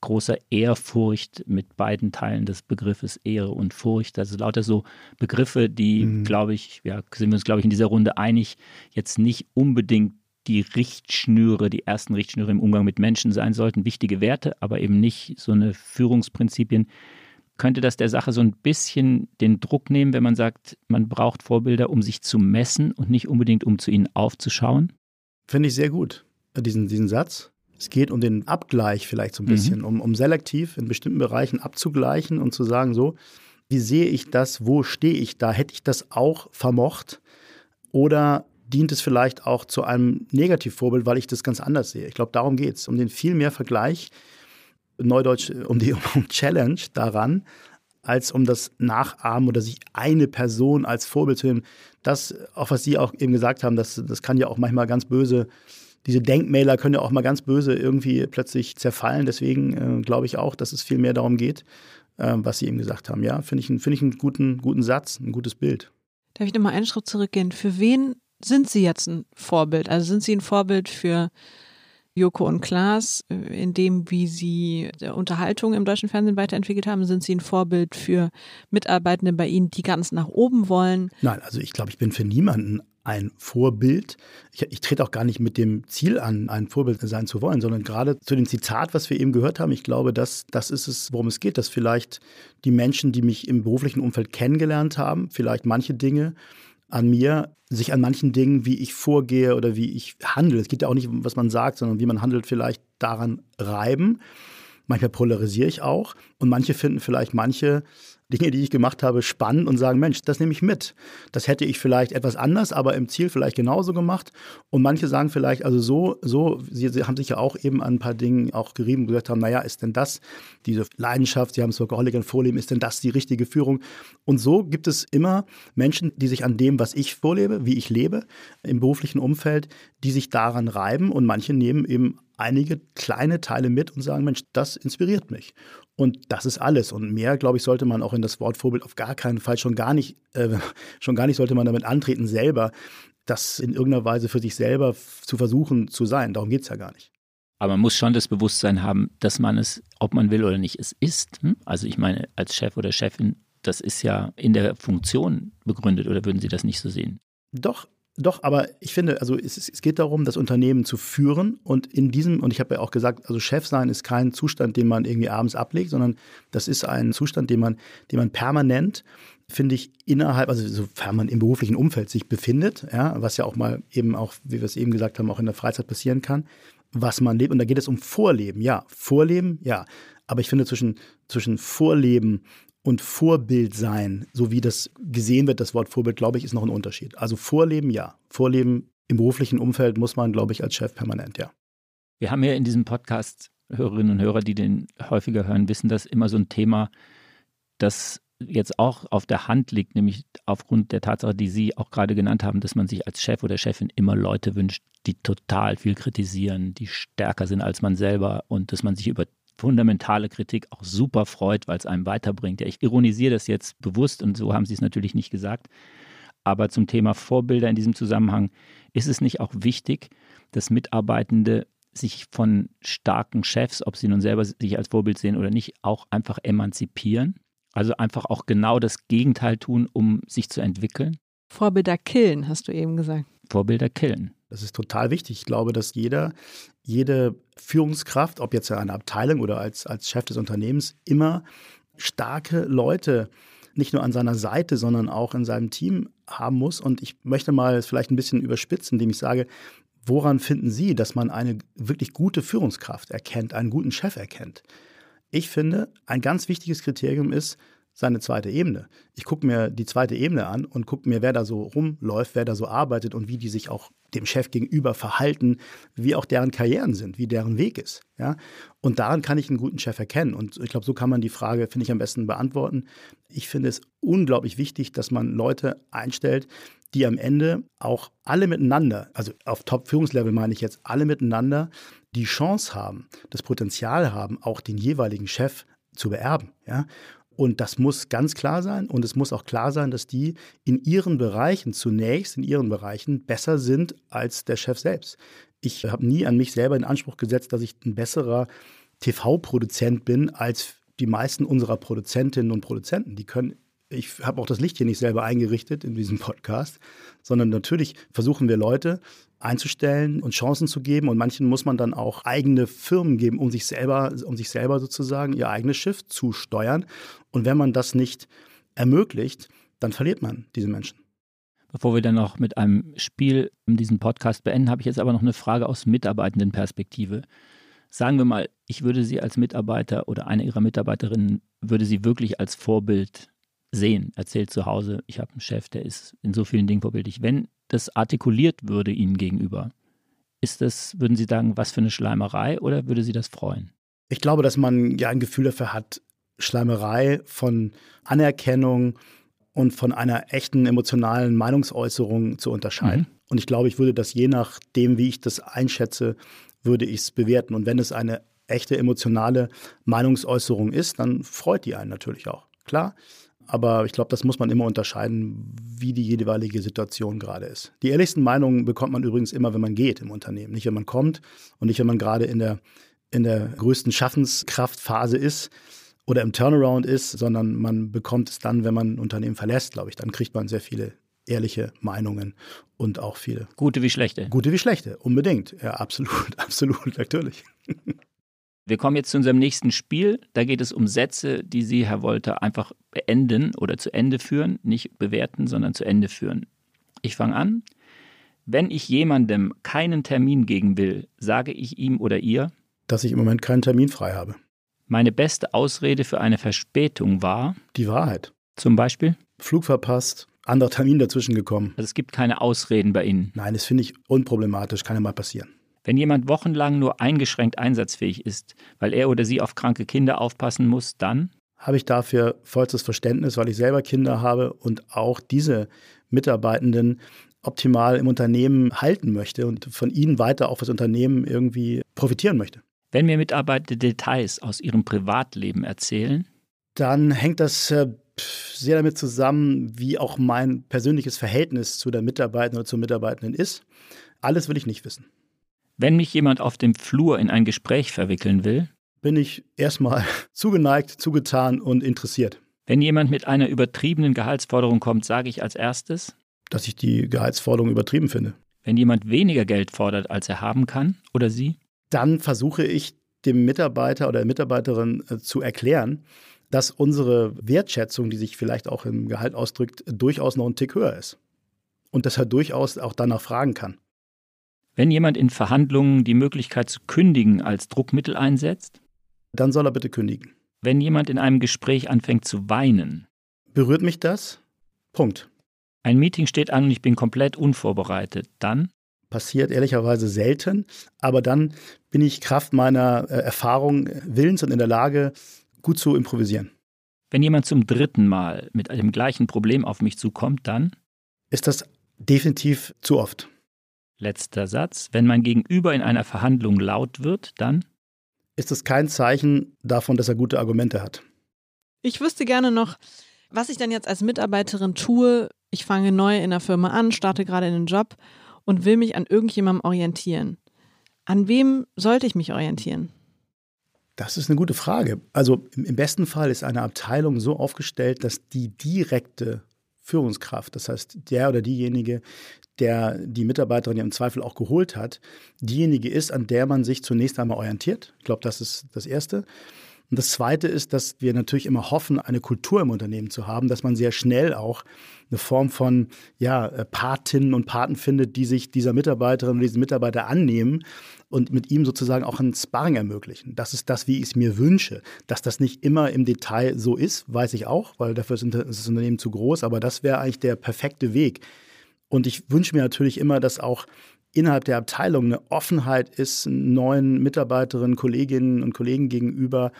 großer Ehrfurcht mit beiden Teilen des Begriffes Ehre und Furcht. Also lauter so Begriffe, die, mhm. glaube ich, ja, sind wir uns, glaube ich, in dieser Runde einig, jetzt nicht unbedingt die Richtschnüre, die ersten Richtschnüre im Umgang mit Menschen sein sollten. Wichtige Werte, aber eben nicht so eine Führungsprinzipien. Könnte das der Sache so ein bisschen den Druck nehmen, wenn man sagt, man braucht Vorbilder, um sich zu messen und nicht unbedingt, um zu ihnen aufzuschauen? Finde ich sehr gut, diesen, diesen Satz. Es geht um den Abgleich vielleicht so ein mhm. bisschen, mhm. um, um selektiv in bestimmten Bereichen abzugleichen und zu sagen, so, wie sehe ich das, wo stehe ich da, hätte ich das auch vermocht oder dient es vielleicht auch zu einem Negativvorbild, weil ich das ganz anders sehe. Ich glaube, darum geht es, um den viel mehr Vergleich, Neudeutsch, um die um Challenge daran, als um das Nachahmen oder sich eine Person als Vorbild zu nehmen. Das, auch was Sie auch eben gesagt haben, das, das kann ja auch manchmal ganz böse diese Denkmäler können ja auch mal ganz böse irgendwie plötzlich zerfallen. Deswegen äh, glaube ich auch, dass es viel mehr darum geht, äh, was Sie eben gesagt haben. Ja, finde ich, find ich einen guten, guten Satz, ein gutes Bild. Darf ich nochmal einen Schritt zurückgehen? Für wen sind Sie jetzt ein Vorbild? Also sind Sie ein Vorbild für Joko und Klaas, äh, in dem, wie sie Unterhaltung im deutschen Fernsehen weiterentwickelt haben? Sind Sie ein Vorbild für Mitarbeitende bei Ihnen, die ganz nach oben wollen? Nein, also ich glaube, ich bin für niemanden ein Vorbild. Ich, ich trete auch gar nicht mit dem Ziel an, ein Vorbild sein zu wollen, sondern gerade zu dem Zitat, was wir eben gehört haben, ich glaube, dass das ist es, worum es geht, dass vielleicht die Menschen, die mich im beruflichen Umfeld kennengelernt haben, vielleicht manche Dinge an mir, sich an manchen Dingen, wie ich vorgehe oder wie ich handle. Es geht ja auch nicht, was man sagt, sondern wie man handelt, vielleicht daran reiben. Manchmal polarisiere ich auch und manche finden vielleicht manche Dinge, die ich gemacht habe, spannend und sagen, Mensch, das nehme ich mit. Das hätte ich vielleicht etwas anders, aber im Ziel vielleicht genauso gemacht. Und manche sagen vielleicht, also so, so, sie, sie haben sich ja auch eben an ein paar Dingen auch gerieben und gesagt haben, naja, ist denn das, diese Leidenschaft, sie haben es Workaholic vorleben, ist denn das die richtige Führung? Und so gibt es immer Menschen, die sich an dem, was ich vorlebe, wie ich lebe, im beruflichen Umfeld, die sich daran reiben und manche nehmen eben einige kleine Teile mit und sagen, Mensch, das inspiriert mich. Und das ist alles. Und mehr, glaube ich, sollte man auch in das Wort Vorbild auf gar keinen Fall schon gar nicht, äh, schon gar nicht sollte man damit antreten, selber das in irgendeiner Weise für sich selber zu versuchen zu sein. Darum geht es ja gar nicht. Aber man muss schon das Bewusstsein haben, dass man es, ob man will oder nicht, es ist. Hm? Also ich meine, als Chef oder Chefin, das ist ja in der Funktion begründet oder würden Sie das nicht so sehen? Doch, doch, aber ich finde, also es, es, geht darum, das Unternehmen zu führen und in diesem, und ich habe ja auch gesagt, also Chef sein ist kein Zustand, den man irgendwie abends ablegt, sondern das ist ein Zustand, den man, den man permanent, finde ich, innerhalb, also sofern man im beruflichen Umfeld sich befindet, ja, was ja auch mal eben auch, wie wir es eben gesagt haben, auch in der Freizeit passieren kann, was man lebt. Und da geht es um Vorleben, ja. Vorleben, ja. Aber ich finde, zwischen, zwischen Vorleben und Vorbild sein, so wie das gesehen wird, das Wort Vorbild, glaube ich, ist noch ein Unterschied. Also Vorleben, ja. Vorleben im beruflichen Umfeld muss man, glaube ich, als Chef permanent, ja. Wir haben ja in diesem Podcast Hörerinnen und Hörer, die den häufiger hören, wissen, dass immer so ein Thema, das jetzt auch auf der Hand liegt, nämlich aufgrund der Tatsache, die Sie auch gerade genannt haben, dass man sich als Chef oder Chefin immer Leute wünscht, die total viel kritisieren, die stärker sind als man selber und dass man sich über fundamentale Kritik auch super freut, weil es einem weiterbringt. Ja, ich ironisiere das jetzt bewusst und so haben Sie es natürlich nicht gesagt. Aber zum Thema Vorbilder in diesem Zusammenhang ist es nicht auch wichtig, dass Mitarbeitende sich von starken Chefs, ob sie nun selber sich als Vorbild sehen oder nicht, auch einfach emanzipieren? Also einfach auch genau das Gegenteil tun, um sich zu entwickeln? Vorbilder killen, hast du eben gesagt. Vorbilder killen. Das ist total wichtig. Ich glaube, dass jeder, jede Führungskraft, ob jetzt in einer Abteilung oder als, als Chef des Unternehmens, immer starke Leute nicht nur an seiner Seite, sondern auch in seinem Team haben muss. Und ich möchte mal es vielleicht ein bisschen überspitzen, indem ich sage, woran finden Sie, dass man eine wirklich gute Führungskraft erkennt, einen guten Chef erkennt? Ich finde, ein ganz wichtiges Kriterium ist seine zweite Ebene. Ich gucke mir die zweite Ebene an und gucke mir, wer da so rumläuft, wer da so arbeitet und wie die sich auch dem Chef gegenüber verhalten, wie auch deren Karrieren sind, wie deren Weg ist. Ja? Und daran kann ich einen guten Chef erkennen. Und ich glaube, so kann man die Frage, finde ich, am besten beantworten. Ich finde es unglaublich wichtig, dass man Leute einstellt, die am Ende auch alle miteinander, also auf Top-Führungslevel meine ich jetzt, alle miteinander die Chance haben, das Potenzial haben, auch den jeweiligen Chef zu beerben. Ja? Und das muss ganz klar sein. Und es muss auch klar sein, dass die in ihren Bereichen zunächst, in ihren Bereichen besser sind als der Chef selbst. Ich habe nie an mich selber in Anspruch gesetzt, dass ich ein besserer TV-Produzent bin als die meisten unserer Produzentinnen und Produzenten. Die können ich habe auch das Licht hier nicht selber eingerichtet in diesem Podcast, sondern natürlich versuchen wir Leute einzustellen und Chancen zu geben. Und manchen muss man dann auch eigene Firmen geben, um sich selber, um sich selber sozusagen ihr eigenes Schiff zu steuern. Und wenn man das nicht ermöglicht, dann verliert man diese Menschen. Bevor wir dann noch mit einem Spiel diesen Podcast beenden, habe ich jetzt aber noch eine Frage aus Mitarbeitendenperspektive. Sagen wir mal, ich würde Sie als Mitarbeiter oder eine Ihrer Mitarbeiterinnen würde Sie wirklich als Vorbild sehen. Erzählt zu Hause, ich habe einen Chef, der ist in so vielen Dingen vorbildlich. Wenn das artikuliert würde Ihnen gegenüber, ist das, würden Sie sagen, was für eine Schleimerei oder würde Sie das freuen? Ich glaube, dass man ja ein Gefühl dafür hat, Schleimerei von Anerkennung und von einer echten emotionalen Meinungsäußerung zu unterscheiden. Mhm. Und ich glaube, ich würde das je nachdem, wie ich das einschätze, würde ich es bewerten. Und wenn es eine echte emotionale Meinungsäußerung ist, dann freut die einen natürlich auch. Klar, aber ich glaube, das muss man immer unterscheiden, wie die jeweilige Situation gerade ist. Die ehrlichsten Meinungen bekommt man übrigens immer, wenn man geht im Unternehmen. Nicht, wenn man kommt und nicht, wenn man gerade in der, in der größten Schaffenskraftphase ist oder im Turnaround ist, sondern man bekommt es dann, wenn man ein Unternehmen verlässt, glaube ich. Dann kriegt man sehr viele ehrliche Meinungen und auch viele. Gute wie schlechte. Gute wie schlechte, unbedingt. Ja, absolut, absolut, natürlich. Wir kommen jetzt zu unserem nächsten Spiel. Da geht es um Sätze, die Sie, Herr Wolter, einfach beenden oder zu Ende führen. Nicht bewerten, sondern zu Ende führen. Ich fange an. Wenn ich jemandem keinen Termin geben will, sage ich ihm oder ihr, dass ich im Moment keinen Termin frei habe. Meine beste Ausrede für eine Verspätung war die Wahrheit. Zum Beispiel? Flug verpasst, anderer Termin dazwischen gekommen. Also es gibt keine Ausreden bei Ihnen. Nein, das finde ich unproblematisch, kann ja mal passieren. Wenn jemand wochenlang nur eingeschränkt einsatzfähig ist, weil er oder sie auf kranke Kinder aufpassen muss, dann habe ich dafür vollstes Verständnis, weil ich selber Kinder habe und auch diese Mitarbeitenden optimal im Unternehmen halten möchte und von ihnen weiter auch fürs Unternehmen irgendwie profitieren möchte. Wenn mir Mitarbeiter Details aus ihrem Privatleben erzählen, dann hängt das äh, sehr damit zusammen, wie auch mein persönliches Verhältnis zu der Mitarbeitenden oder zur Mitarbeitenden ist. Alles will ich nicht wissen. Wenn mich jemand auf dem Flur in ein Gespräch verwickeln will, bin ich erstmal zugeneigt, zugetan und interessiert. Wenn jemand mit einer übertriebenen Gehaltsforderung kommt, sage ich als erstes, dass ich die Gehaltsforderung übertrieben finde. Wenn jemand weniger Geld fordert, als er haben kann oder sie, dann versuche ich dem Mitarbeiter oder der Mitarbeiterin äh, zu erklären, dass unsere Wertschätzung, die sich vielleicht auch im Gehalt ausdrückt, durchaus noch ein Tick höher ist. Und dass er durchaus auch danach fragen kann. Wenn jemand in Verhandlungen die Möglichkeit zu kündigen als Druckmittel einsetzt? Dann soll er bitte kündigen. Wenn jemand in einem Gespräch anfängt zu weinen? Berührt mich das? Punkt. Ein Meeting steht an und ich bin komplett unvorbereitet. Dann? Passiert ehrlicherweise selten, aber dann bin ich Kraft meiner äh, Erfahrung, Willens und in der Lage, gut zu improvisieren. Wenn jemand zum dritten Mal mit dem gleichen Problem auf mich zukommt, dann? Ist das definitiv zu oft. Letzter Satz. Wenn mein Gegenüber in einer Verhandlung laut wird, dann ist es kein Zeichen davon, dass er gute Argumente hat. Ich wüsste gerne noch, was ich dann jetzt als Mitarbeiterin tue. Ich fange neu in der Firma an, starte gerade in den Job und will mich an irgendjemandem orientieren. An wem sollte ich mich orientieren? Das ist eine gute Frage. Also im besten Fall ist eine Abteilung so aufgestellt, dass die direkte Führungskraft, das heißt der oder diejenige, der die Mitarbeiterin ja im Zweifel auch geholt hat, diejenige ist, an der man sich zunächst einmal orientiert. Ich glaube, das ist das Erste. Und das Zweite ist, dass wir natürlich immer hoffen, eine Kultur im Unternehmen zu haben, dass man sehr schnell auch eine Form von ja, äh, Patinnen und Paten findet, die sich dieser Mitarbeiterin und diesen Mitarbeiter annehmen und mit ihm sozusagen auch ein Sparring ermöglichen. Das ist das, wie ich es mir wünsche. Dass das nicht immer im Detail so ist, weiß ich auch, weil dafür ist das Unternehmen zu groß, aber das wäre eigentlich der perfekte Weg. Und ich wünsche mir natürlich immer, dass auch innerhalb der Abteilung eine Offenheit ist, neuen Mitarbeiterinnen, Kolleginnen und Kollegen gegenüber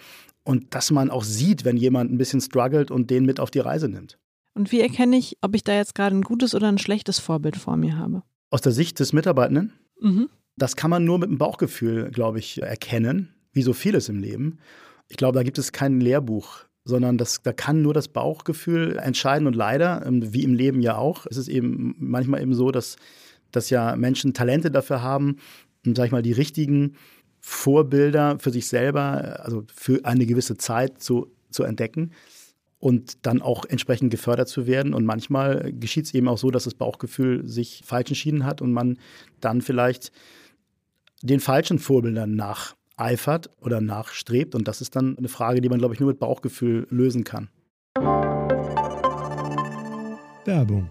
und dass man auch sieht, wenn jemand ein bisschen struggelt und den mit auf die Reise nimmt. Und wie erkenne ich, ob ich da jetzt gerade ein gutes oder ein schlechtes Vorbild vor mir habe? Aus der Sicht des Mitarbeitenden? Mhm. Das kann man nur mit dem Bauchgefühl, glaube ich, erkennen, wie so vieles im Leben. Ich glaube, da gibt es kein Lehrbuch, sondern das, da kann nur das Bauchgefühl entscheiden. Und leider, ähm, wie im Leben ja auch, ist es eben manchmal eben so, dass, dass ja Menschen Talente dafür haben, sag ich mal, die richtigen Vorbilder für sich selber, also für eine gewisse Zeit zu, zu entdecken und dann auch entsprechend gefördert zu werden. Und manchmal geschieht es eben auch so, dass das Bauchgefühl sich falsch entschieden hat und man dann vielleicht den falschen Vorbildern nacheifert oder nachstrebt. Und das ist dann eine Frage, die man, glaube ich, nur mit Bauchgefühl lösen kann. Werbung.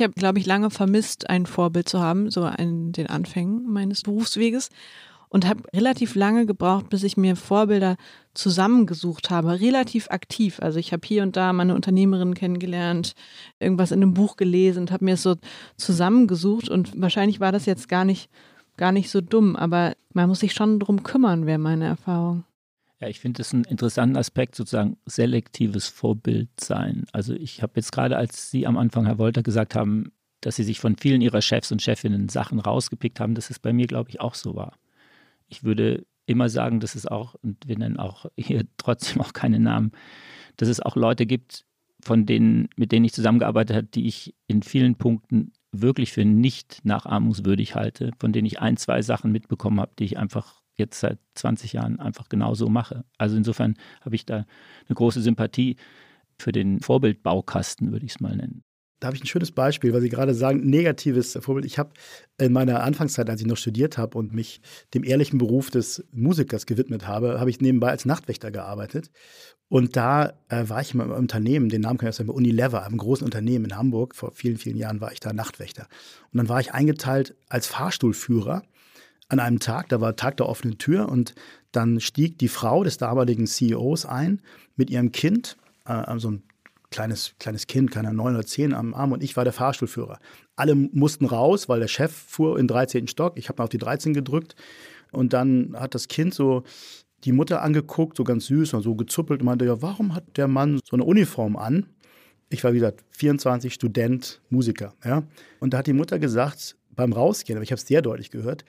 Ich habe, glaube ich, lange vermisst, ein Vorbild zu haben, so in den Anfängen meines Berufsweges und habe relativ lange gebraucht, bis ich mir Vorbilder zusammengesucht habe, relativ aktiv. Also ich habe hier und da meine Unternehmerin kennengelernt, irgendwas in einem Buch gelesen und habe mir es so zusammengesucht und wahrscheinlich war das jetzt gar nicht gar nicht so dumm, aber man muss sich schon drum kümmern, wäre meine Erfahrung. Ja, ich finde das einen interessanten Aspekt, sozusagen selektives Vorbild sein. Also ich habe jetzt gerade, als Sie am Anfang, Herr Wolter, gesagt haben, dass Sie sich von vielen Ihrer Chefs und Chefinnen Sachen rausgepickt haben, dass es bei mir, glaube ich, auch so war. Ich würde immer sagen, dass es auch, und wir nennen auch hier trotzdem auch keine Namen, dass es auch Leute gibt, von denen, mit denen ich zusammengearbeitet habe, die ich in vielen Punkten wirklich für nicht nachahmungswürdig halte, von denen ich ein, zwei Sachen mitbekommen habe, die ich einfach jetzt seit 20 Jahren einfach genauso mache. Also insofern habe ich da eine große Sympathie für den Vorbildbaukasten, würde ich es mal nennen. Da habe ich ein schönes Beispiel, weil Sie gerade sagen, negatives Vorbild. Ich habe in meiner Anfangszeit, als ich noch studiert habe und mich dem ehrlichen Beruf des Musikers gewidmet habe, habe ich nebenbei als Nachtwächter gearbeitet. Und da äh, war ich in einem Unternehmen, den Namen kann ich sagen, Unilever, einem großen Unternehmen in Hamburg. Vor vielen, vielen Jahren war ich da Nachtwächter. Und dann war ich eingeteilt als Fahrstuhlführer an einem Tag, da war Tag der offenen Tür und dann stieg die Frau des damaligen CEOs ein mit ihrem Kind, äh, so ein kleines, kleines Kind, keiner neun oder zehn am Arm und ich war der Fahrstuhlführer. Alle mussten raus, weil der Chef fuhr in 13. Stock. Ich habe mal auf die 13 gedrückt und dann hat das Kind so die Mutter angeguckt, so ganz süß und so gezuppelt und meinte, ja, warum hat der Mann so eine Uniform an? Ich war, wie gesagt, 24, Student, Musiker. Ja? Und da hat die Mutter gesagt, beim Rausgehen, aber ich habe es sehr deutlich gehört,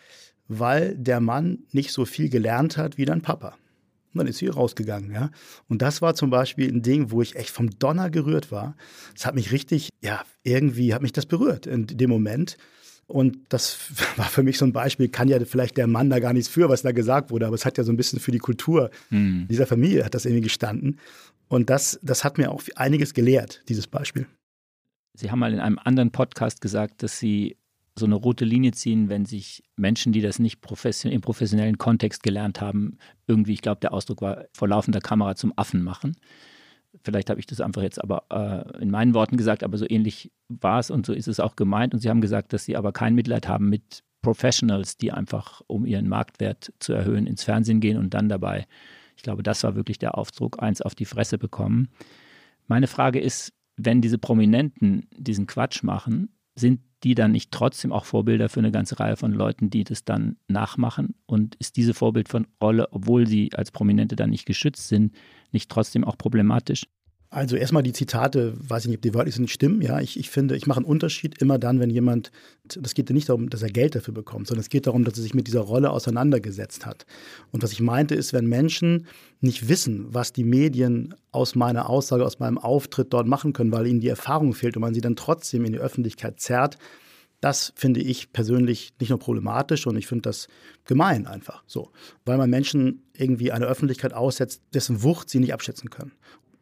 weil der Mann nicht so viel gelernt hat wie dein Papa. Und dann ist sie rausgegangen, ja. Und das war zum Beispiel ein Ding, wo ich echt vom Donner gerührt war. Es hat mich richtig, ja, irgendwie hat mich das berührt in dem Moment. Und das war für mich so ein Beispiel, kann ja vielleicht der Mann da gar nichts für, was da gesagt wurde, aber es hat ja so ein bisschen für die Kultur mhm. dieser Familie hat das irgendwie gestanden. Und das, das hat mir auch einiges gelehrt, dieses Beispiel. Sie haben mal in einem anderen Podcast gesagt, dass Sie so eine rote Linie ziehen, wenn sich Menschen, die das nicht profession im professionellen Kontext gelernt haben, irgendwie, ich glaube, der Ausdruck war, vor laufender Kamera zum Affen machen. Vielleicht habe ich das einfach jetzt aber äh, in meinen Worten gesagt, aber so ähnlich war es und so ist es auch gemeint. Und Sie haben gesagt, dass Sie aber kein Mitleid haben mit Professionals, die einfach, um ihren Marktwert zu erhöhen, ins Fernsehen gehen und dann dabei, ich glaube, das war wirklich der Aufdruck, eins auf die Fresse bekommen. Meine Frage ist, wenn diese Prominenten diesen Quatsch machen, sind die dann nicht trotzdem auch Vorbilder für eine ganze Reihe von Leuten, die das dann nachmachen? Und ist diese Vorbild von Rolle, obwohl sie als Prominente dann nicht geschützt sind, nicht trotzdem auch problematisch? Also erstmal die Zitate, weiß ich nicht, ob die wörtlich sind, stimmen. Ja, ich, ich finde, ich mache einen Unterschied immer dann, wenn jemand, das geht ja nicht darum, dass er Geld dafür bekommt, sondern es geht darum, dass er sich mit dieser Rolle auseinandergesetzt hat. Und was ich meinte ist, wenn Menschen nicht wissen, was die Medien aus meiner Aussage, aus meinem Auftritt dort machen können, weil ihnen die Erfahrung fehlt und man sie dann trotzdem in die Öffentlichkeit zerrt, das finde ich persönlich nicht nur problematisch und ich finde das gemein einfach so, weil man Menschen irgendwie eine Öffentlichkeit aussetzt, dessen Wucht sie nicht abschätzen können.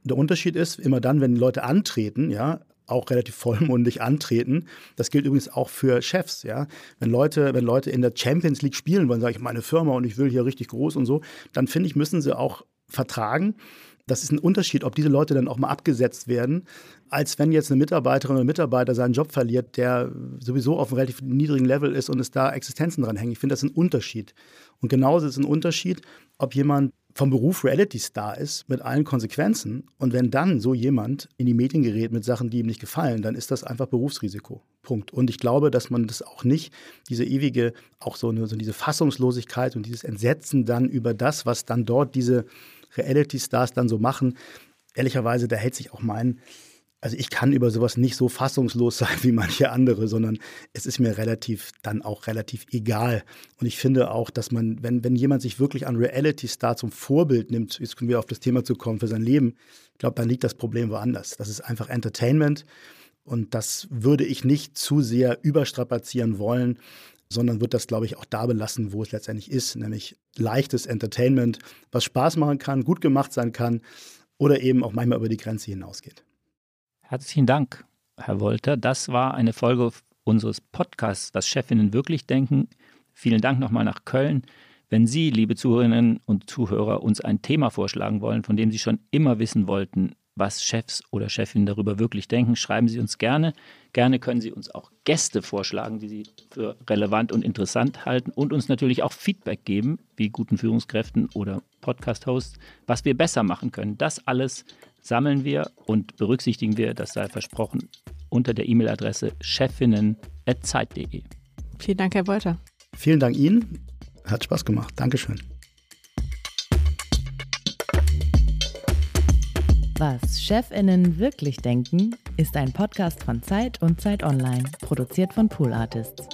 Der Unterschied ist, immer dann, wenn Leute antreten, ja, auch relativ vollmundig antreten. Das gilt übrigens auch für Chefs, ja. Wenn Leute, wenn Leute in der Champions League spielen wollen, sage ich meine Firma und ich will hier richtig groß und so, dann finde ich, müssen sie auch vertragen. Das ist ein Unterschied, ob diese Leute dann auch mal abgesetzt werden, als wenn jetzt eine Mitarbeiterin oder Mitarbeiter seinen Job verliert, der sowieso auf einem relativ niedrigen Level ist und es da Existenzen dran hängen. Ich finde, das ist ein Unterschied. Und genauso ist es ein Unterschied, ob jemand vom Beruf Reality-Star ist, mit allen Konsequenzen. Und wenn dann so jemand in die Medien gerät mit Sachen, die ihm nicht gefallen, dann ist das einfach Berufsrisiko. Punkt. Und ich glaube, dass man das auch nicht, diese ewige, auch so, eine, so diese Fassungslosigkeit und dieses Entsetzen dann über das, was dann dort diese Reality-Stars dann so machen, ehrlicherweise, da hält sich auch mein also ich kann über sowas nicht so fassungslos sein wie manche andere, sondern es ist mir relativ dann auch relativ egal. Und ich finde auch, dass man, wenn, wenn jemand sich wirklich an Reality Star zum Vorbild nimmt, jetzt können wir auf das Thema zu kommen für sein Leben, ich glaube, dann liegt das Problem woanders. Das ist einfach Entertainment und das würde ich nicht zu sehr überstrapazieren wollen, sondern wird das, glaube ich, auch da belassen, wo es letztendlich ist, nämlich leichtes Entertainment, was Spaß machen kann, gut gemacht sein kann oder eben auch manchmal über die Grenze hinausgeht. Herzlichen Dank, Herr Wolter. Das war eine Folge unseres Podcasts, was Chefinnen wirklich denken. Vielen Dank nochmal nach Köln. Wenn Sie, liebe Zuhörerinnen und Zuhörer, uns ein Thema vorschlagen wollen, von dem Sie schon immer wissen wollten, was Chefs oder Chefinnen darüber wirklich denken, schreiben Sie uns gerne. Gerne können Sie uns auch Gäste vorschlagen, die Sie für relevant und interessant halten und uns natürlich auch Feedback geben, wie guten Führungskräften oder Podcast-Hosts, was wir besser machen können. Das alles sammeln wir und berücksichtigen wir, das sei versprochen, unter der E-Mail-Adresse chefinnen.zeit.de. Vielen Dank, Herr Wolter. Vielen Dank Ihnen. Hat Spaß gemacht. Dankeschön. Was Chefinnen wirklich denken, ist ein Podcast von Zeit und Zeit Online, produziert von Pool Artists.